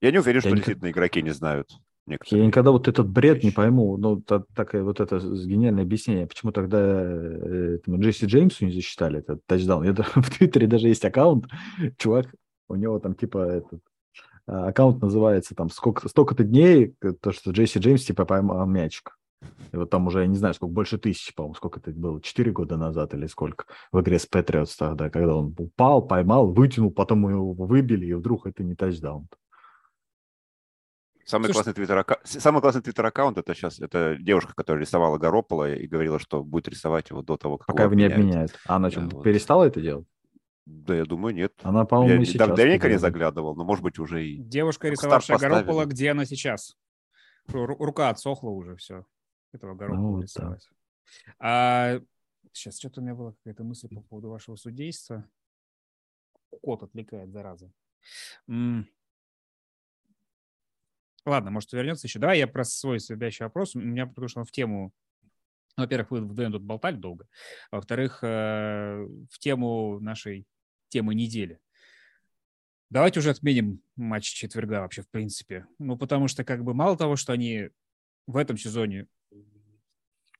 я не уверен, что я действительно не... игроки не знают. Некоторые. Я никогда вот этот бред вещи. не пойму. Ну, так, так, вот это гениальное объяснение. Почему тогда э, этому Джесси Джеймсу не засчитали этот тачдаун? Это, в Твиттере даже есть аккаунт. Чувак, у него там типа этот а, аккаунт называется там сколько, столько-то дней, то, что Джесси Джеймс типа поймал мячик. И вот там уже, я не знаю, сколько, больше тысячи, по-моему, сколько это было, четыре года назад или сколько, в игре с Патриотс тогда, когда он упал, поймал, вытянул, потом его выбили, и вдруг это не тачдаун. Самый Слушай, классный твиттер аккаунт, самый классный твиттер аккаунт это сейчас это девушка, которая рисовала Garoppolo и говорила, что будет рисовать его до того, как пока его не обменяют. А она что, вот. перестала это делать? Да, я думаю, нет. Она, по-моему, я, сейчас. Давненько не заглядывал, но, может быть, уже и... Девушка, рисовавшая Garoppolo, где она сейчас? Рука отсохла уже, все. Этого Garoppolo ну, рисовать. Да. А, сейчас что-то у меня была какая-то мысль по поводу вашего судейства. Кот отвлекает, зараза. Ладно, может, вернется еще. Давай я про свой следующий вопрос. У меня, потому что он в тему во-первых, вы в Дэн тут болтали долго. Во-вторых, э, в тему нашей темы недели. Давайте уже отменим матч четверга вообще, в принципе. Ну, потому что, как бы, мало того, что они в этом сезоне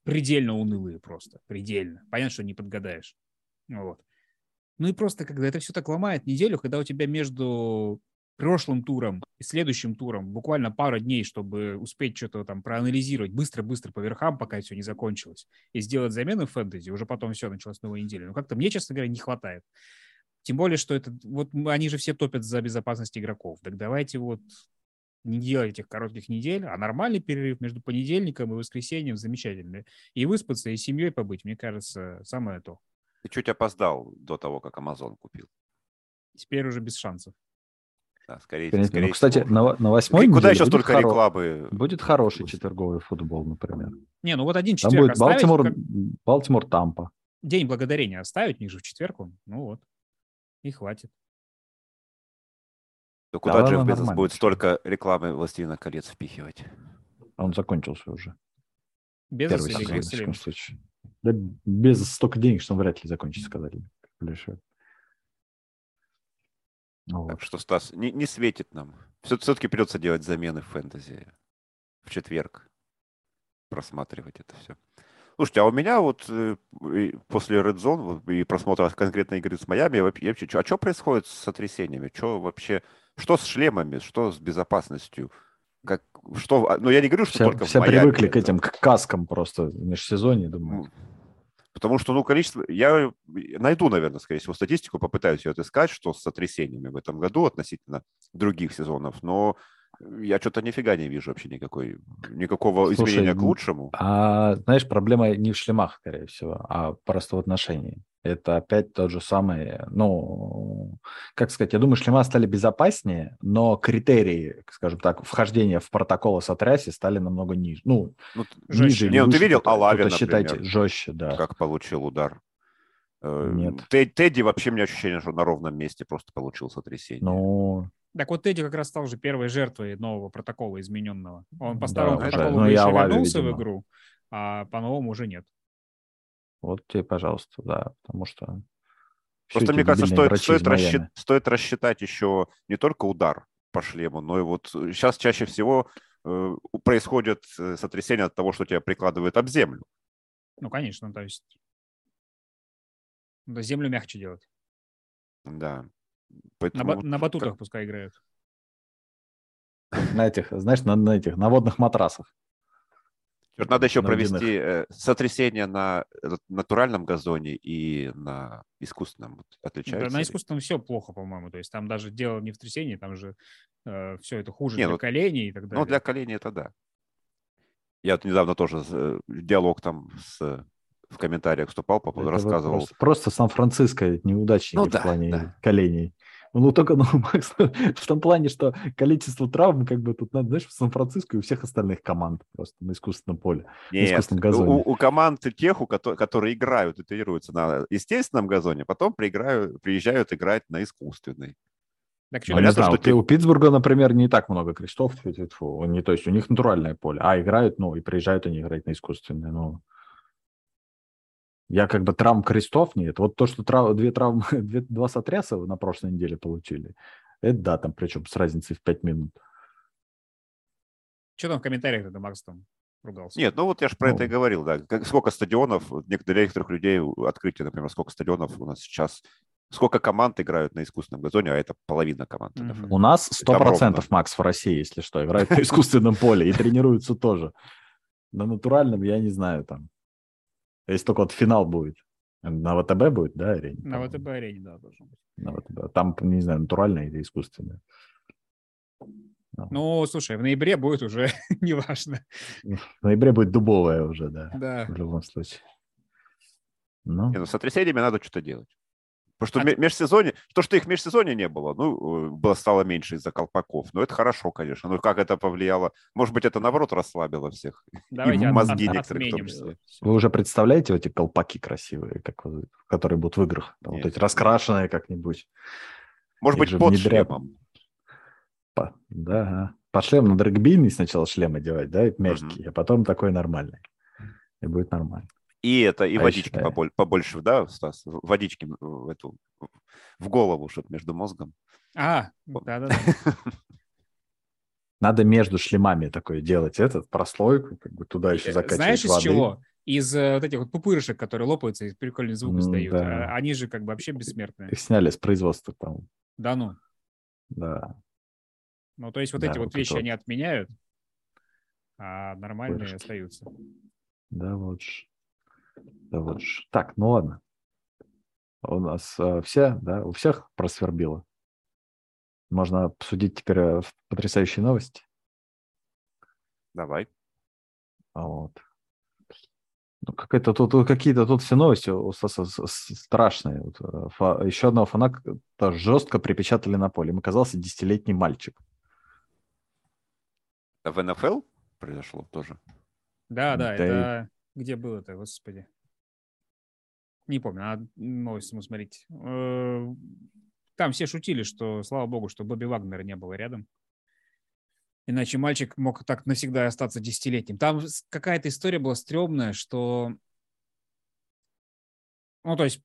предельно унылые просто, предельно. Понятно, что не подгадаешь. Вот. Ну и просто, когда это все так ломает неделю, когда у тебя между прошлым туром и следующим туром буквально пара дней, чтобы успеть что-то там проанализировать быстро-быстро по верхам, пока все не закончилось, и сделать замены в фэнтези, уже потом все, началась новая неделя. Но как-то мне, честно говоря, не хватает. Тем более, что это вот они же все топят за безопасность игроков. Так давайте вот не делать этих коротких недель, а нормальный перерыв между понедельником и воскресеньем замечательный. И выспаться, и семьей побыть, мне кажется, самое то. Ты чуть опоздал до того, как Amazon купил. Теперь уже без шансов. Да, скорее, скорее ну, кстати, на, на восьмой Куда еще столько хоро... рекламы? Будет хороший четверговый футбол, например. Не, ну вот один четверг Там будет оставить, Балтимор, как... Балтимор, Тампа. День благодарения оставить, них же в четверг он. Ну вот, и хватит. То куда да, Джефф Безос будет столько рекламы «Властелина колец» впихивать? А он закончился уже. Без или Грисселин? Да без столько денег, что он вряд ли закончится, сказали. Ну, так что, Стас, не, не светит нам. Все, все-таки придется делать замены в фэнтези в четверг. Просматривать это все. Слушайте, а у меня вот э, после Red Zone и просмотра конкретной игры с Майами, вообще, а что происходит с сотрясениями? Что вообще, что с шлемами, что с безопасностью? Как, что, а, ну я не говорю, что все, только все в Майами. привыкли к этим, к каскам просто в межсезонье, думаю. Потому что, ну, количество... Я найду, наверное, скорее всего, статистику, попытаюсь ее отыскать, что с сотрясениями в этом году относительно других сезонов, но я что-то нифига не вижу вообще никакой, никакого Слушай, изменения к лучшему. А, знаешь, проблема не в шлемах, скорее всего, а просто в отношении. Это опять тот же самый, ну, как сказать, я думаю, шлема стали безопаснее, но критерии, скажем так, вхождения в протокол о сотрясе стали намного ниже. Ну, ну ниже. Не, ну, ты видел Алави, например, считайте, жестче, да. Как получил удар. Э, Нет. Тедди вообще, у меня ощущение, что на ровном месте просто получил сотрясение. Ну, так вот Тедди как раз стал же первой жертвой нового протокола измененного. Он по старому да, протоколу ну, еще вернулся в игру, а по новому уже нет. Вот тебе, пожалуйста, да, потому что... Просто мне кажется, стоит, стоит, рассчит, стоит рассчитать еще не только удар по шлему, но и вот сейчас чаще всего э, происходит э, сотрясение от того, что тебя прикладывает об землю. Ну, конечно, то есть да, землю мягче делать. Да. Поэтому... На, на батутах как... пускай играют. На этих, знаешь, на, на этих, на водных матрасах. Черт, надо еще провести э, сотрясение на натуральном газоне и на искусственном. Вот, отличается да, на искусственном все плохо, по-моему. То есть там даже дело не в трясении, там же э, все это хуже не, для ну, коленей и так далее. Ну, для коленей это да. Я вот недавно тоже э, диалог там с в комментариях вступал, по поводу рассказывал. Просто, просто Сан-Франциско неудачники ну, в да, плане да. коленей. Ну, только, ну, Макс, в том плане, что количество травм, как бы тут, надо, знаешь, в Сан-Франциско и у всех остальных команд просто на искусственном поле, Нет, на искусственном газоне. У, у команд тех, у которые, которые играют и тренируются на естественном газоне, потом прииграют, приезжают играть на искусственный. Так, ну, Понятно, знаю, что у, у Питтсбурга, например, не так много крестов, не, то есть у них натуральное поле, а играют, ну, и приезжают они играть на искусственное, ну, я как бы травм крестов нет. Вот то, что трав... две травмы, две, два сотряса на прошлой неделе получили, это да, там причем с разницей в 5 минут. Что там в комментариях это Макс там ругался? Нет, ну вот я же про ну, это и говорил, да. Как, сколько стадионов, для некоторых людей открытие, например, сколько стадионов у нас сейчас сколько команд играют на искусственном газоне, а это половина команд. Mm-hmm. У нас 100% Макс в России, если что, играют на искусственном поле и тренируются тоже. На натуральном я не знаю там. Если только вот финал будет. На ВТБ будет, да, арене? На ВТБ арене, да, должен быть. На ВТБ. Там, не знаю, натуральное или искусственное. Ну, слушай, в ноябре будет уже неважно. В ноябре будет дубовая уже, да. Да. В любом случае. Ну. Не, ну, с сотрясениями надо что-то делать. Потому что а... межсезонье, то, что их межсезонье не было, ну, э, было, стало меньше из-за колпаков. Но это хорошо, конечно. Ну, как это повлияло? Может быть, это, наоборот, расслабило всех. Давайте и мозги от, некоторых в том числе. Вы уже представляете эти колпаки красивые, как, которые будут в играх? Там, вот эти раскрашенные как-нибудь. Может быть, под внедрят... шлемом. По... Да, под шлем надо регбийный сначала шлем одевать, да, мягкий, угу. а потом такой нормальный. И будет нормально. И это, и а водички поболь, побольше, да, Стас? Водички в эту, в голову, чтобы между мозгом. А, да-да-да. Надо между шлемами такое делать, этот, прослойку, как бы туда еще э, закачивать Знаешь, из чего? Из э, вот этих вот пупырышек, которые лопаются и прикольный звук издают. Да. А, они же как бы вообще бессмертные. Их сняли с производства, по-моему. Да ну? Да. Ну, то есть вот да, эти вот, вот вещи, они отменяют, а нормальные Пупырышки. остаются. Да, вот же. Да вот ж. Так, ну ладно. У нас э, все, да, у всех просвербило. Можно обсудить теперь э, потрясающие новости. Давай. А вот. Ну, какая-то тут, какие-то тут все новости у Стаса страшные. Вот, э, фа, еще одного фаната жестко припечатали на поле. Им оказался десятилетний мальчик. В НФЛ произошло тоже? Да, да, да это где было-то, господи? Не помню, надо новость ему смотреть. Э, там все шутили, что, слава богу, что Бобби Вагнера не было рядом. Иначе мальчик мог так навсегда остаться десятилетним. Там какая-то история была стрёмная, что... Ну, то есть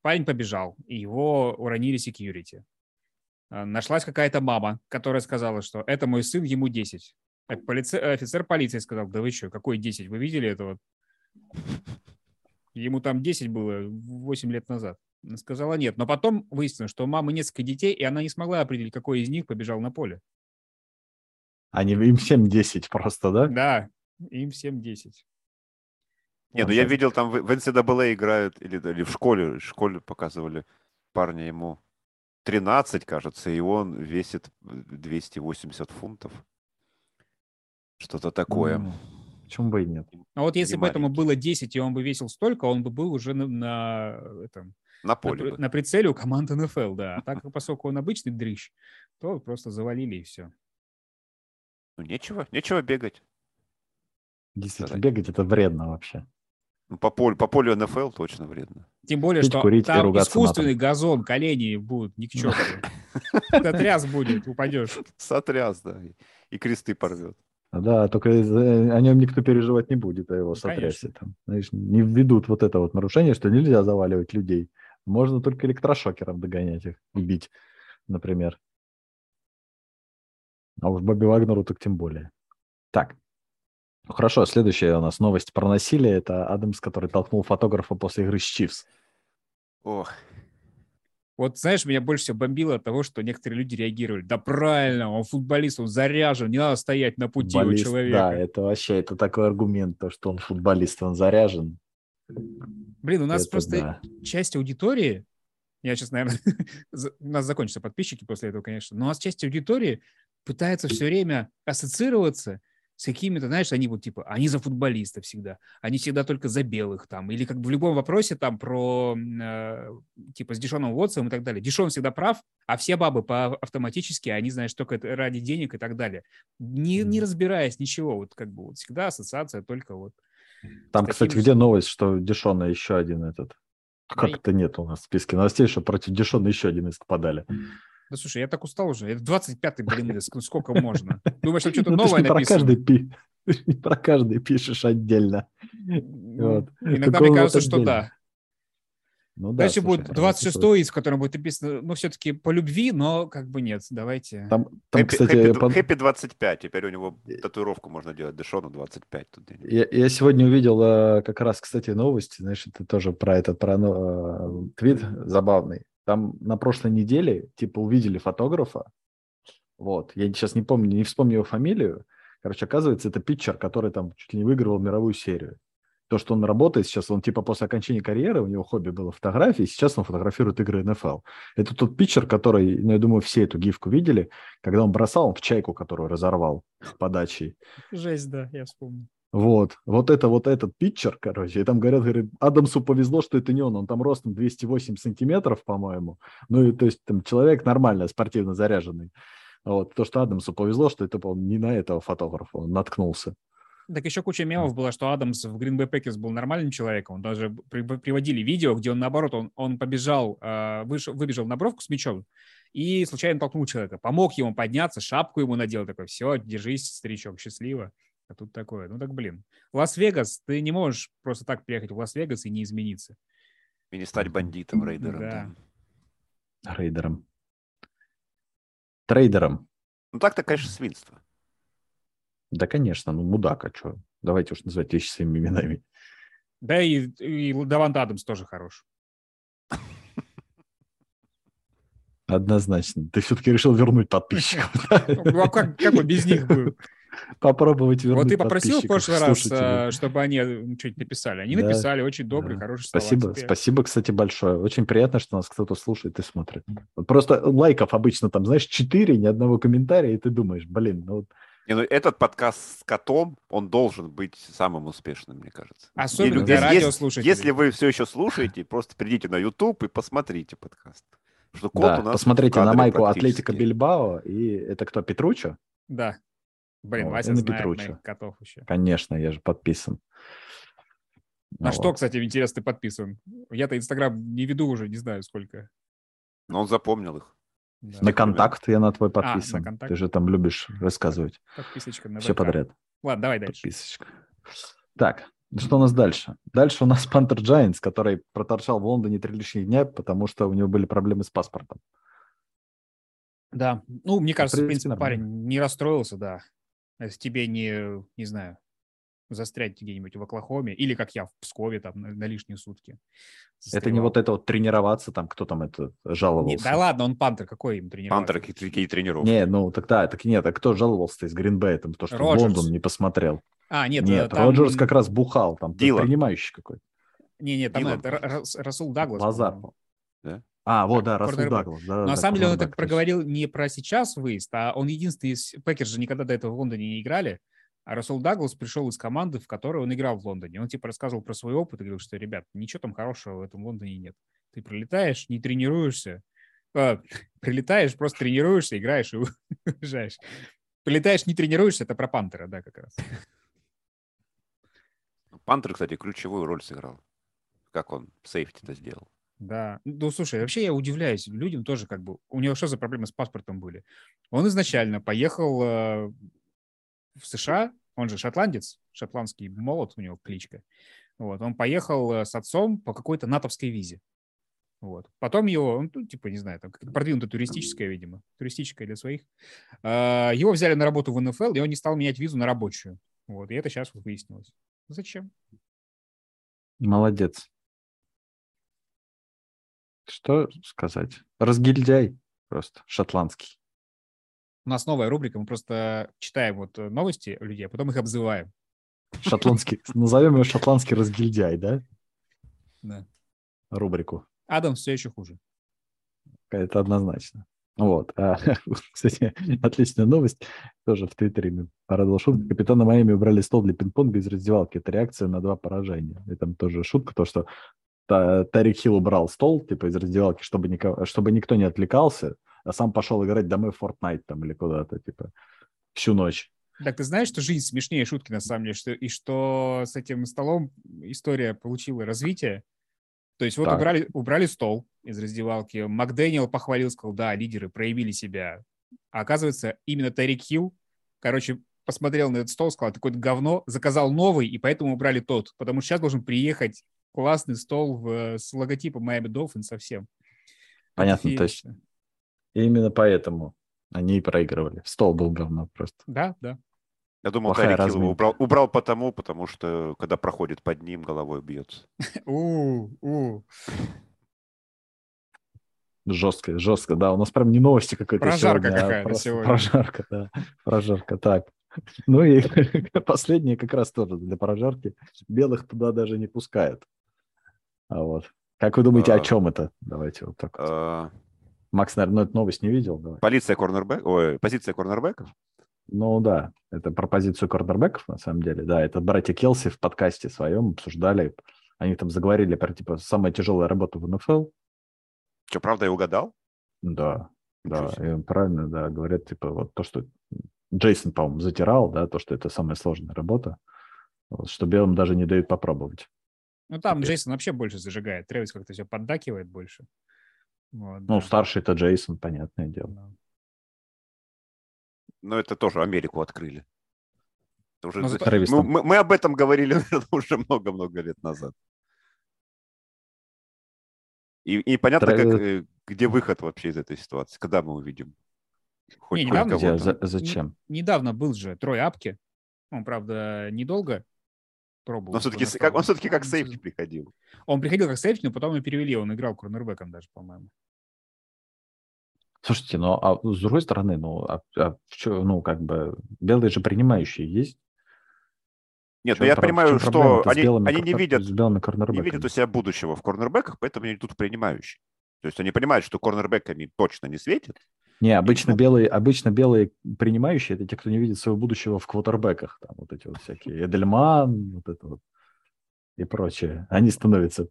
парень побежал, и его уронили секьюрити. Э, нашлась какая-то мама, которая сказала, что это мой сын, ему 10. Полице... Офицер полиции сказал, да вы что, какой 10? Вы видели этого Ему там 10 было 8 лет назад. Сказала нет. Но потом выяснилось, что у мамы несколько детей, и она не смогла определить, какой из них побежал на поле. Они им всем 10 просто, да? Да, им всем 10. Не, ну я видел, там в NCAA играют, или, или в школе, в школе показывали парня ему 13, кажется, и он весит 280 фунтов. Что-то такое. Mm. Почему бы и нет? А вот если бы этому было 10, и он бы весил столько, он бы был уже на, на этом... На поле. На, на прицеле у команды НФЛ, да. А так, поскольку он обычный дрыщ, то просто завалили и все. Ну, нечего, нечего бегать. Действительно, бегать это вредно вообще. Ну, по полю, по полю НФЛ точно вредно. Тем более, Пить, что курить там искусственный матом. газон, колени будут ни к чему. Сотряс будет, упадешь. Сотряс, да. И кресты порвет. Да, только о нем никто переживать не будет, о его сотрясе. Там, знаешь, не введут вот это вот нарушение, что нельзя заваливать людей. Можно только электрошокером догонять их и бить, например. А уж Бобби Вагнеру так тем более. Так, ну, хорошо, следующая у нас новость про насилие. Это Адамс, который толкнул фотографа после игры с Чивс. Ох, вот, знаешь, меня больше всего бомбило от того, что некоторые люди реагировали. Да правильно, он футболист, он заряжен, не надо стоять на пути футболист, у человека. Да, это вообще, это такой аргумент, то, что он футболист, он заряжен. Блин, у нас это просто да. часть аудитории, я сейчас, наверное, у нас закончатся подписчики после этого, конечно, но у нас часть аудитории пытается все время ассоциироваться с какими-то, знаешь, они вот типа, они за футболистов всегда, они всегда только за белых там, или как бы в любом вопросе там про, э, типа, с Дешоном Уотсом и так далее. Дешон всегда прав, а все бабы по автоматически, они, знаешь, только ради денег и так далее. Не, не разбираясь ничего, вот как бы вот всегда ассоциация только вот. Там, кстати, где новость, что Дешона еще один этот? Как это нет у нас в списке новостей, что против Дешона еще один иск подали. Да слушай, я так устал уже. Это 25-й, блин, сколько можно? Думаешь, что что-то ну, новое написано? Про каждый, пи... про каждый пишешь отдельно. Ну, вот. Иногда Такого мне кажется, вот что да. Ну, да, Дальше слушай, будет 26 в котором будет написано, ну, все-таки по любви, но как бы нет, давайте. Там, там Happy, кстати... Happy, под... Happy 25, теперь у него татуировку можно делать, Дэшону 25. Тут. Я, я сегодня увидел э, как раз, кстати, новости, знаешь, это тоже про этот, про ну, твит забавный. Там на прошлой неделе, типа, увидели фотографа, вот, я сейчас не помню, не вспомню его фамилию, короче, оказывается, это питчер, который там чуть ли не выигрывал мировую серию то, что он работает сейчас, он типа после окончания карьеры, у него хобби было фотографии, сейчас он фотографирует игры НФЛ. Это тот питчер, который, ну, я думаю, все эту гифку видели, когда он бросал он в чайку, которую разорвал подачей. Жесть, да, я вспомнил. Вот, вот это вот этот питчер, короче, и там говорят, говорят, Адамсу повезло, что это не он, он там ростом 208 сантиметров, по-моему, ну и то есть там человек нормально, спортивно заряженный. Вот, то, что Адамсу повезло, что это он не на этого фотографа он наткнулся. Так еще куча мемов было, что Адамс в Green Bay Packers был нормальным человеком. Он даже при, приводили видео, где он, наоборот, он, он побежал, э, вышел, выбежал на бровку с мячом и случайно толкнул человека. Помог ему подняться, шапку ему надел. Такой, все, держись, старичок, счастливо. А тут такое. Ну так, блин. Лас-Вегас, ты не можешь просто так приехать в Лас-Вегас и не измениться. И не стать бандитом, рейдером. Да. да. Рейдером. Трейдером. Ну так-то, конечно, свинство. Да, конечно, ну мудак, а что? Давайте уж называть вещи своими именами. Да и, и Давант Адамс тоже хорош. Однозначно. Ты все-таки решил вернуть подписчиков. Ну, а как, как бы без них был? Попробовать вернуть Вот ты попросил в прошлый раз, а, чтобы они что-нибудь написали. Они да, написали очень добрый, да. хороший Спасибо, слова. спасибо, кстати, большое. Очень приятно, что нас кто-то слушает и смотрит. Просто лайков обычно там, знаешь, четыре, ни одного комментария, и ты думаешь, блин, ну вот не, ну этот подкаст с котом, он должен быть самым успешным, мне кажется. Особенно для радиослушателей. Если вы все еще слушаете, просто придите на YouTube и посмотрите подкаст. Что кот да, у нас посмотрите на майку Атлетика Бильбао, и это кто, Петручо? Да. Блин, вот, Вася знает Петруччо. моих котов еще. Конечно, я же подписан. На вот. что, кстати, интересно, ты подписан? Я-то Инстаграм не веду уже, не знаю сколько. Но он запомнил их. Да. На контакт я на твой подписан. А, на контакт. Ты же там любишь рассказывать. Подписочка на Все подряд. Ладно, давай дальше. Подписочка. Так, что у нас дальше? Дальше у нас Пантер Giants, который проторчал в Лондоне три лишних дня, потому что у него были проблемы с паспортом. Да, ну, мне кажется, в принципе, парень не расстроился, да. Если тебе не, не знаю, застрять где-нибудь в Оклахоме, или как я в Пскове там на, на лишние сутки. Застревал. Это не вот это вот тренироваться там, кто там это жаловался? Не, да ладно, он punter, какой им тренироваться? Punter, какие, какие тренировки? Не, ну тогда, так нет, а кто жаловался из Гринбэя, там, то, что Роджерс. в Лондон не посмотрел? А, нет, нет, там... Роджерс как раз бухал, там, Дилан. принимающий какой-то. Не, нет, там это, Расул Даглас. Базар. Да? А, вот, да, Расул Даглас. Да, Но да, на самом деле он так проговорил не про сейчас выезд, а он единственный из... Пекерс же никогда до этого в Лондоне не играли. А Рассел Даглас пришел из команды, в которой он играл в Лондоне. Он типа рассказывал про свой опыт и говорил, что, ребят, ничего там хорошего в этом Лондоне нет. Ты прилетаешь, не тренируешься, а, прилетаешь, просто тренируешься, играешь и уезжаешь. Прилетаешь, не тренируешься, это про Пантера, да, как раз. Пантер, кстати, ключевую роль сыграл. Как он сейфти-то сделал. Да. Ну, слушай, вообще я удивляюсь. Людям тоже как бы... У него что за проблемы с паспортом были? Он изначально поехал э, в США, он же шотландец, шотландский молот, у него кличка. Вот, он поехал э, с отцом по какой-то натовской визе. Вот. Потом его, ну, типа, не знаю, там как-то продвинутая туристическая, видимо, туристическая для своих. А, его взяли на работу в НФЛ, и он не стал менять визу на рабочую. Вот, и это сейчас вот выяснилось. Зачем? Молодец. Что сказать? Разгильдяй просто, шотландский. У нас новая рубрика, мы просто читаем вот э, новости людей, а потом их обзываем. Шотландский, назовем ее шотландский разгильдяй, да? Да. Рубрику. Адам все еще хуже. Это однозначно. Вот. А, кстати, отличная новость. Тоже в Твиттере порадовал шутка. Капитана Майами убрали стол для пинг-понга из раздевалки. Это реакция на два поражения. И там тоже шутка, то, что Тарик Хилл убрал стол, типа, из раздевалки, чтобы, никого, чтобы никто не отвлекался а сам пошел играть домой в Fortnite там или куда-то, типа, всю ночь. Так ты знаешь, что жизнь смешнее шутки на самом деле, что, и что с этим столом история получила развитие. То есть вот убрали, убрали стол из раздевалки, Макдэниел похвалил, сказал, да, лидеры проявили себя. А оказывается, именно Тарик Хилл, короче, посмотрел на этот стол, сказал, такое говно, заказал новый, и поэтому убрали тот, потому что сейчас должен приехать классный стол в, с логотипом Miami Dolphins совсем. Понятно, то есть именно поэтому они и проигрывали. Стол был говно просто. Да, да. Я думал, Плохая Тарик Хилл убрал, убрал потому, потому что когда проходит под ним, головой бьется. У, у. Жестко, жестко, да. У нас прям не новости какой-то Прожарка сегодня, а какая-то а сегодня. Прожарка, да. Прожарка, так. Ну и последнее как раз тоже для прожарки. Белых туда даже не пускают. А вот. Как вы думаете, а, о чем это? Давайте вот так вот. А... Макс, наверное, эту новость не видел. Давай. Полиция корнербэк, ой, позиция корнербэков? Ну да, это про позицию корнербэков на самом деле. Да, это братья Келси в подкасте своем обсуждали. Они там заговорили про типа самая тяжелая работа в НФЛ. Что, правда, я угадал? Да, да, и правильно, да, говорят, типа, вот то, что Джейсон, по-моему, затирал, да, то, что это самая сложная работа, что белым даже не дают попробовать. Ну, там Теперь. Джейсон вообще больше зажигает. Тревис как-то все поддакивает больше. Вот, ну, да. старший это Джейсон, понятное дело. Да. Но это тоже Америку открыли. Уже... Ну, мы, мы, мы об этом говорили уже много-много лет назад. И, и понятно, Трэвис... как, э, где выход вообще из этой ситуации, когда мы увидим. Хоть не, недавно, где, за, зачем? Не, недавно был же Трой Апки. Он, правда, недолго пробовал. Он все-таки, как, он все-таки как сейфти приходил. Он приходил как сейфти, но потом его перевели. Он играл корнербеком даже, по-моему. Слушайте, ну а с другой стороны, ну, а, а что, ну, как бы белые же принимающие есть. Нет, ну я понимаю, что они, они не видят, не видят у себя будущего в корнербеках, поэтому они тут принимающие. То есть они понимают, что корнербеками точно не светит. Не, обычно белые, обычно белые принимающие это те, кто не видит своего будущего в квотербеках. Там вот эти вот всякие Эдельман, вот это вот и прочее. Они становятся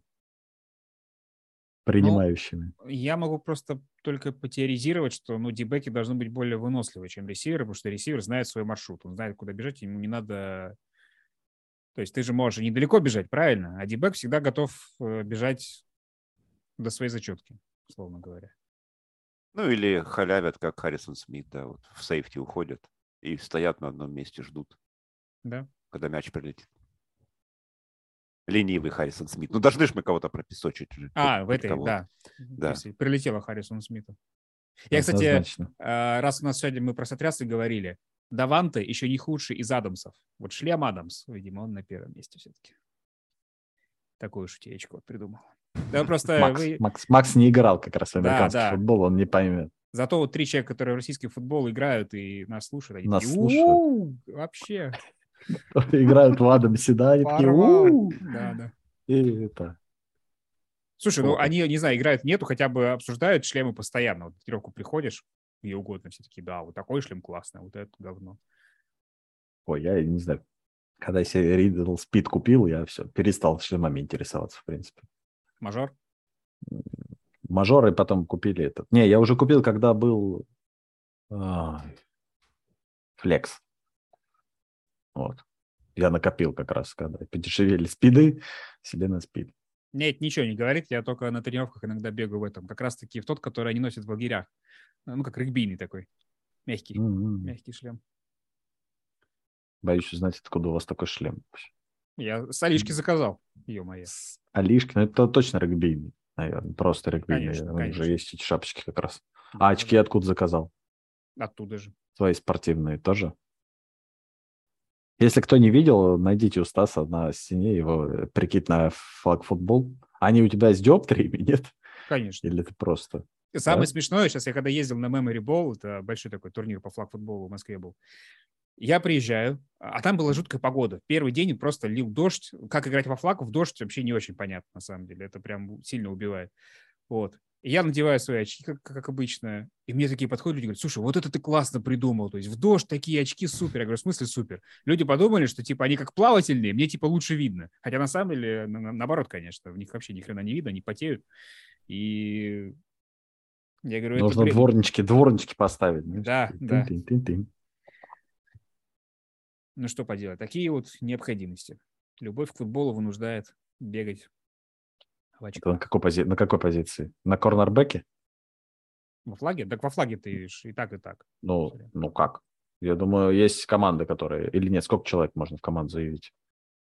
принимающими. Ну, я могу просто только потеоризировать, что ну, дебеки должны быть более выносливы, чем ресиверы, потому что ресивер знает свой маршрут, он знает, куда бежать, ему не надо... То есть ты же можешь недалеко бежать, правильно? А дебек всегда готов э, бежать до своей зачетки, условно говоря. Ну или халявят, как Харрисон Смит, да, вот в сейфти уходят и стоят на одном месте, ждут. Да. Когда мяч прилетит. Ленивый Харрисон Смит. Ну, должны же мы кого-то пропесочить. А, в этой, да. да. Прилетела Харрисон Смиту. Я, кстати, а, раз у нас сегодня мы про сотрясы говорили, Даванте еще не худший из Адамсов. Вот шлем Адамс, видимо, он на первом месте все-таки. Такую шутеечку вот придумал. Да просто Макс, вы... Макс, Макс не играл как раз в американский да, да. футбол, он не поймет. Зато вот три человека, которые в российский футбол играют и нас слушают, они нас такие, слушают. вообще. Играют в Адамсе, да, они такие, Да, да. И это... Слушай, ну они, не знаю, играют нету, хотя бы обсуждают шлемы постоянно. Вот в тренировку приходишь, где угодно, все такие, да, вот такой шлем классный, вот это говно. Ой, я не знаю. Когда я себе Riddle Speed купил, я все, перестал шлемами интересоваться, в принципе. Мажор? Мажор, и потом купили этот. Не, я уже купил, когда был а, флекс. Вот. Я накопил как раз, когда подешевели спиды, себе на спид. Нет, ничего не говорит, я только на тренировках иногда бегаю в этом. Как раз-таки в тот, который они носят в лагерях. Ну, как регбийный такой. Мягкий. Mm-hmm. Мягкий шлем. Боюсь узнать, откуда у вас такой шлем. Я с Алишки заказал, ё-моё. Ну это точно регбийный, наверное, просто регбийный. Конечно, У них же есть эти шапочки как раз. А очки откуда заказал? Оттуда же. Свои спортивные тоже? Если кто не видел, найдите у Стаса на стене его э, прикид на флаг футбол. Они у тебя с диоптриями, нет? Конечно. Или это просто? Самое да? смешное, сейчас я когда ездил на Memory Ball, это большой такой турнир по флаг-футболу в Москве был, я приезжаю, а там была жуткая погода. Первый день просто лил дождь. Как играть во флаг в дождь вообще не очень понятно, на самом деле. Это прям сильно убивает. Вот. И я надеваю свои очки, как, как обычно, и мне такие подходят люди говорят, слушай, вот это ты классно придумал, то есть в дождь такие очки супер. Я говорю, в смысле супер? Люди подумали, что типа они как плавательные, мне типа лучше видно. Хотя на самом деле, на, наоборот, конечно, в них вообще ни хрена не видно, они потеют. И я говорю, Нужно это, дворнички, дворнички поставить. Да, да. Тын -тын -тын ну что поделать, такие вот необходимости. Любовь к футболу вынуждает бегать в очках. на, какой пози... на какой позиции? На корнербеке? Во флаге? Так во флаге ты и так, и так. Ну, ну как? Я думаю, есть команды, которые... Или нет, сколько человек можно в команду заявить?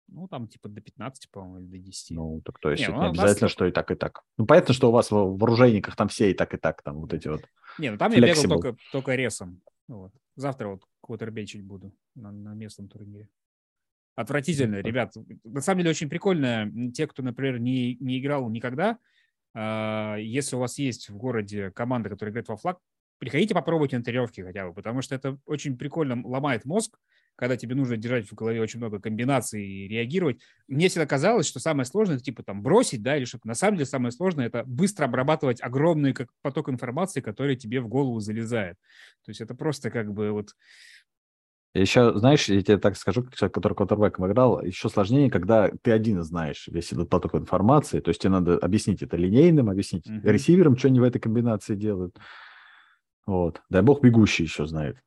Ну, там типа до 15, по-моему, или до 10. Ну, так то есть не, ну, не обязательно, нас... что и так, и так. Ну, понятно, что у вас в оружейниках там все и так, и так, там вот эти вот Не, ну там Flexible. я бегал только, только ресом. Вот. Завтра вот квотербечить буду на, на местном турнире. Отвратительно, ребят. На самом деле очень прикольно. Те, кто, например, не, не играл никогда, э, если у вас есть в городе команда, которая играет во флаг, приходите попробуйте на тренировки хотя бы, потому что это очень прикольно ломает мозг, когда тебе нужно держать в голове очень много комбинаций и реагировать. Мне всегда казалось, что самое сложное это типа там бросить, да, или что-то. На самом деле самое сложное это быстро обрабатывать огромный как поток информации, который тебе в голову залезает. То есть это просто как бы вот еще, знаешь, я тебе так скажу, как человек, который квотербеком играл, еще сложнее, когда ты один знаешь весь этот поток информации, то есть тебе надо объяснить это линейным, объяснить mm-hmm. ресиверам, что они в этой комбинации делают. Вот. Дай бог, бегущий еще знает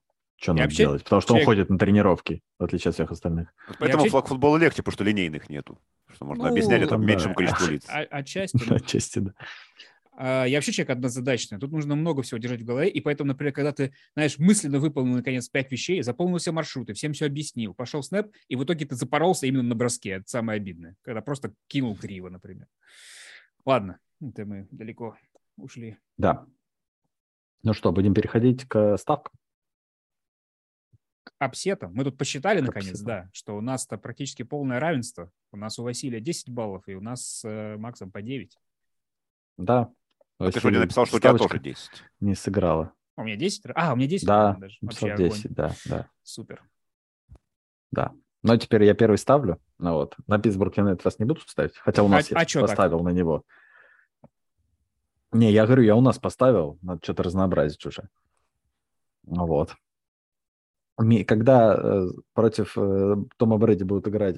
что надо вообще... делать, потому что человек... он ходит на тренировки, в отличие от всех остальных. Вот поэтому вообще... флаг футбола легче, потому что линейных нету. Что можно ну, объяснять это да. меньшему количеству лиц. А, отчасти. Отчасти, да. А, я вообще человек однозадачный. Тут нужно много всего держать в голове, и поэтому, например, когда ты, знаешь, мысленно выполнил, наконец, пять вещей, заполнил все маршруты, всем все объяснил, пошел снэп, и в итоге ты запоролся именно на броске. Это самое обидное. Когда просто кинул криво, например. Ладно, это мы далеко ушли. Да. Ну что, будем переходить к ставкам? апсетом. Мы тут посчитали, наконец, да, что у нас-то практически полное равенство. У нас у Василия 10 баллов, и у нас с э, Максом по 9. Да. А ты что, не написал, что у тебя тоже 10? Не сыграла. У меня 10? А, у меня 10? Да, даже. Вообще 10, огонь. да, да. Супер. Да. Но теперь я первый ставлю. Ну вот. На Питтсбург я на этот раз не буду ставить, хотя у нас а, я а поставил так? на него. Не, я говорю, я у нас поставил, надо что-то разнообразить уже. Вот когда э, против э, Тома Брэди будут играть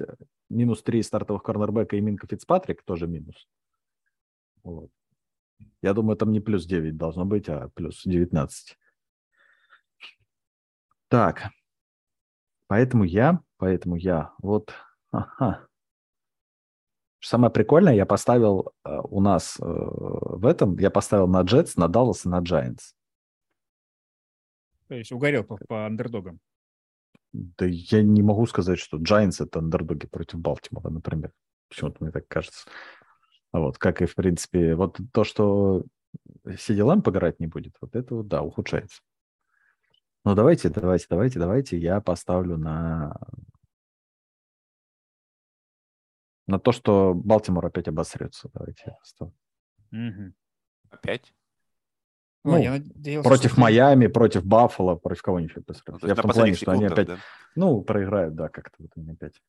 минус 3 стартовых корнербека и Минка Фицпатрик, тоже минус. Вот. Я думаю, там не плюс 9 должно быть, а плюс 19. Так. Поэтому я, поэтому я, вот, ага. Самое прикольное, я поставил э, у нас в этом, я поставил на Jets, на Dallas и на Giants. То есть угорел по, по андердогам. Да я не могу сказать, что Giants это андердоги против Балтимора, например. Почему-то мне так кажется. Вот, как и, в принципе, вот то, что CDLM погорать не будет, вот это вот, да, ухудшается. Ну, давайте, давайте, давайте, давайте я поставлю на на то, что Балтимор опять обосрется. Давайте. Угу. Опять? Ну, я надеялся, против что... Майами, против Баффало, против кого-нибудь. Ну, я в том плане, что они опять, да? ну, проиграют, да, как-то вот они опять.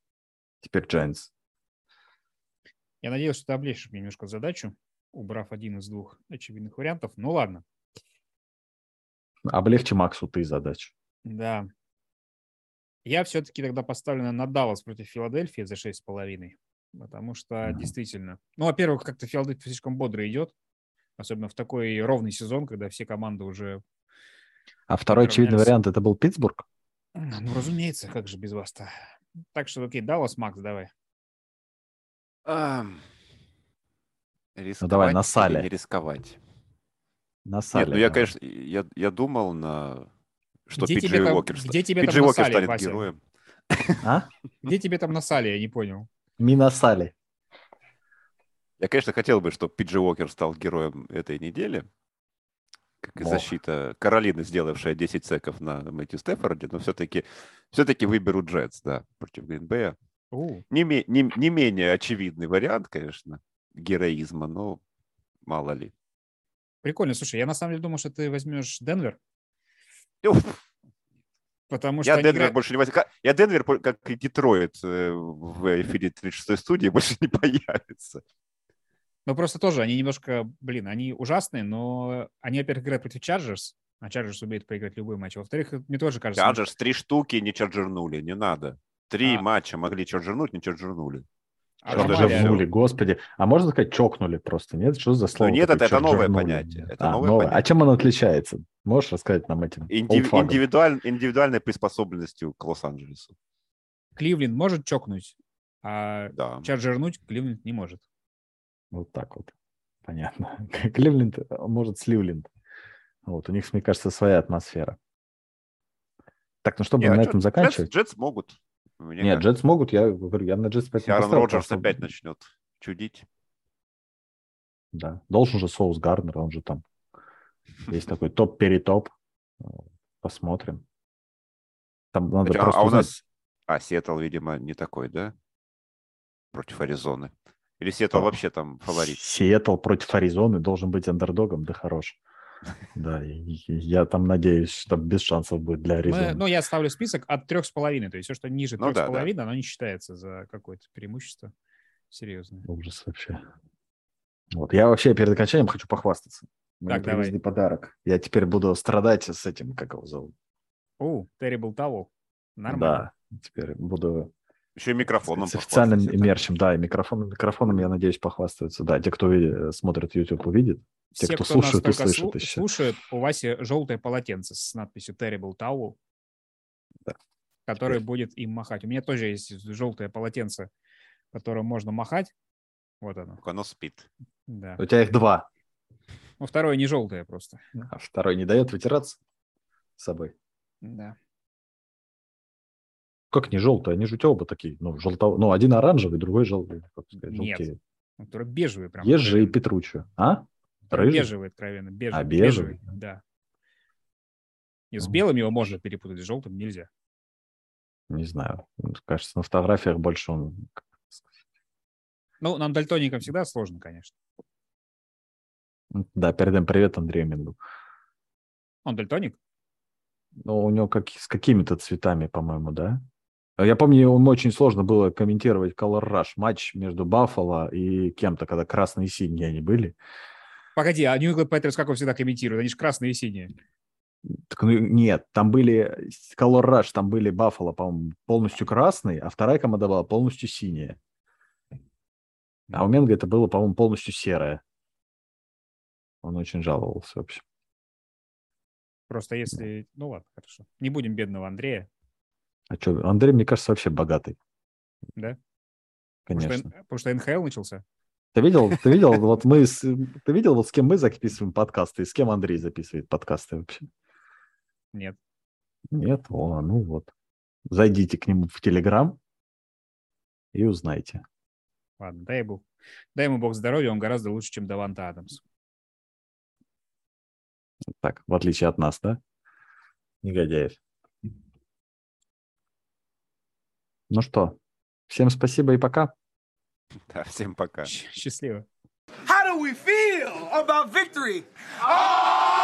Теперь Giants. Я надеялся, что ты облегчишь мне немножко задачу, убрав один из двух очевидных вариантов. Ну, ладно. Облегчи Максу ты задачу. Да. Я все-таки тогда поставлю на Даллас против Филадельфии за 6,5. Потому что mm-hmm. действительно... Ну, во-первых, как-то Филадельфия слишком бодро идет особенно в такой ровный сезон, когда все команды уже... А второй очевидный вариант это был Питтсбург? Ну, разумеется, как же без вас-то. Так что, окей, Даллас, Макс, давай. Рисковать ну, давай, на сале. Не рисковать. На сале. Нет, ну я, конечно, я, я думал на... Что где Пиджей Уокер, где тебе там Уокер станет Вася? героем. А? Где тебе там на сале, я не понял. Минасали. Я, конечно, хотел бы, чтобы Пиджи Уокер стал героем этой недели, как и защита Каролины, сделавшая 10 секов на Мэтью Стефорде, но все-таки все-таки выберу Джетс, да, против Гринбея. Не, не, не менее очевидный вариант, конечно, героизма, но мало ли. Прикольно. Слушай, я на самом деле думал, что ты возьмешь Денвер. Потому что я Денвер играют... больше не возьму. Я Денвер, как и Детройт э, в эфире 36 студии, больше не появится. Ну, просто тоже они немножко, блин, они ужасные, но они, во-первых, играют против Чарджерс, а Чарджерс умеет проиграть любой матч. Во-вторых, мне тоже кажется... Чарджерс три штуки не чарджернули, не надо. Три а... матча могли чарджернуть, не чарджернули. А чарджернули, господи. А можно сказать чокнули просто, нет? Что за слово? Ну, нет, это, это новое понятие. Это а, новое новое. Понятие. а чем оно отличается? Можешь рассказать нам этим? Индив... Индивидуаль... Индивидуальной приспособленностью к Лос-Анджелесу. Кливленд может чокнуть, а да. чарджернуть Кливленд не может. Вот так вот. Понятно. Кливленд, может, Сливленд. Вот, у них, мне кажется, своя атмосфера. Так, ну что, будем на этом заканчивать? Джетс, могут. Мне Нет, Джетс могут, я говорю, я на Джетс опять Аарон Роджерс опять начнет чудить. Да, должен же Соус Гарднер, он же там есть такой топ-перетоп. Посмотрим. Там надо а, просто а у нас... А, Сиэтл, видимо, не такой, да? Против Аризоны. Или Сиэтл вообще там фаворит? Сиэтл против Аризоны должен быть андердогом, да хорош. Да, я там надеюсь, что без шансов будет для Аризоны. Ну, я ставлю список от трех с половиной, то есть все, что ниже трех с половиной, оно не считается за какое-то преимущество серьезное. Ужас вообще. Вот, я вообще перед окончанием хочу похвастаться. Мне так, привезли давай. подарок. Я теперь буду страдать с этим, как его зовут. О, Terrible Towel. Нормально. Да, теперь буду еще и микрофоном С официальным мерчем, да, и микрофоном, микрофоном, я надеюсь, похвастаются. Да, те, кто видит, смотрит YouTube, увидит. Те, Все, кто, кто слушает, услышат еще. слушает, у Васи желтое полотенце с надписью Terrible Towel, да. которое Теперь. будет им махать. У меня тоже есть желтое полотенце, которым можно махать. Вот оно. Оно спит. Да. У тебя их два. Ну, второе не желтое просто. А второй не дает вытираться с собой. Да. Как не желтые? Они же у тебя оба такие. Ну, желтов... ну один оранжевый, другой желтый. Как сказать, Нет. желтее. Который бежевый прям. Есть же и Петруччо. А? Рыжий? Бежевый, откровенно. Бежевый. А, бежевый? бежевый да. И с белым его можно перепутать, с желтым нельзя. Не знаю. Кажется, на фотографиях больше он... Ну, нам дальтоникам всегда сложно, конечно. Да, передаем привет Андрею Мингу. Он дальтоник? Ну, у него как, с какими-то цветами, по-моему, да? Я помню, ему очень сложно было комментировать Color Rush, матч между Баффало и кем-то, когда красные и синие они были. Погоди, а New England Patriots как он всегда комментирует? Они же красные и синие. Так, ну, нет, там были Color Rush, там были Баффало, по-моему, полностью красные, а вторая команда была полностью синяя. А у Менга это было, по-моему, полностью серое. Он очень жаловался вообще. Просто если... Ну ладно, хорошо. Не будем бедного Андрея. А что, Андрей, мне кажется, вообще богатый. Да? Конечно. Потому что, потому что НХЛ начался? Ты видел, ты видел, вот мы, с, ты видел, вот с кем мы записываем подкасты и с кем Андрей записывает подкасты вообще? Нет. Нет, о, ну вот. Зайдите к нему в Телеграм и узнайте. Ладно, дай ему, дай ему бог здоровья, он гораздо лучше, чем Даванта Адамс. Так, в отличие от нас, да? Негодяев. Ну что, всем спасибо и пока. Да, всем пока. Счастливо. How do we feel about victory? Oh!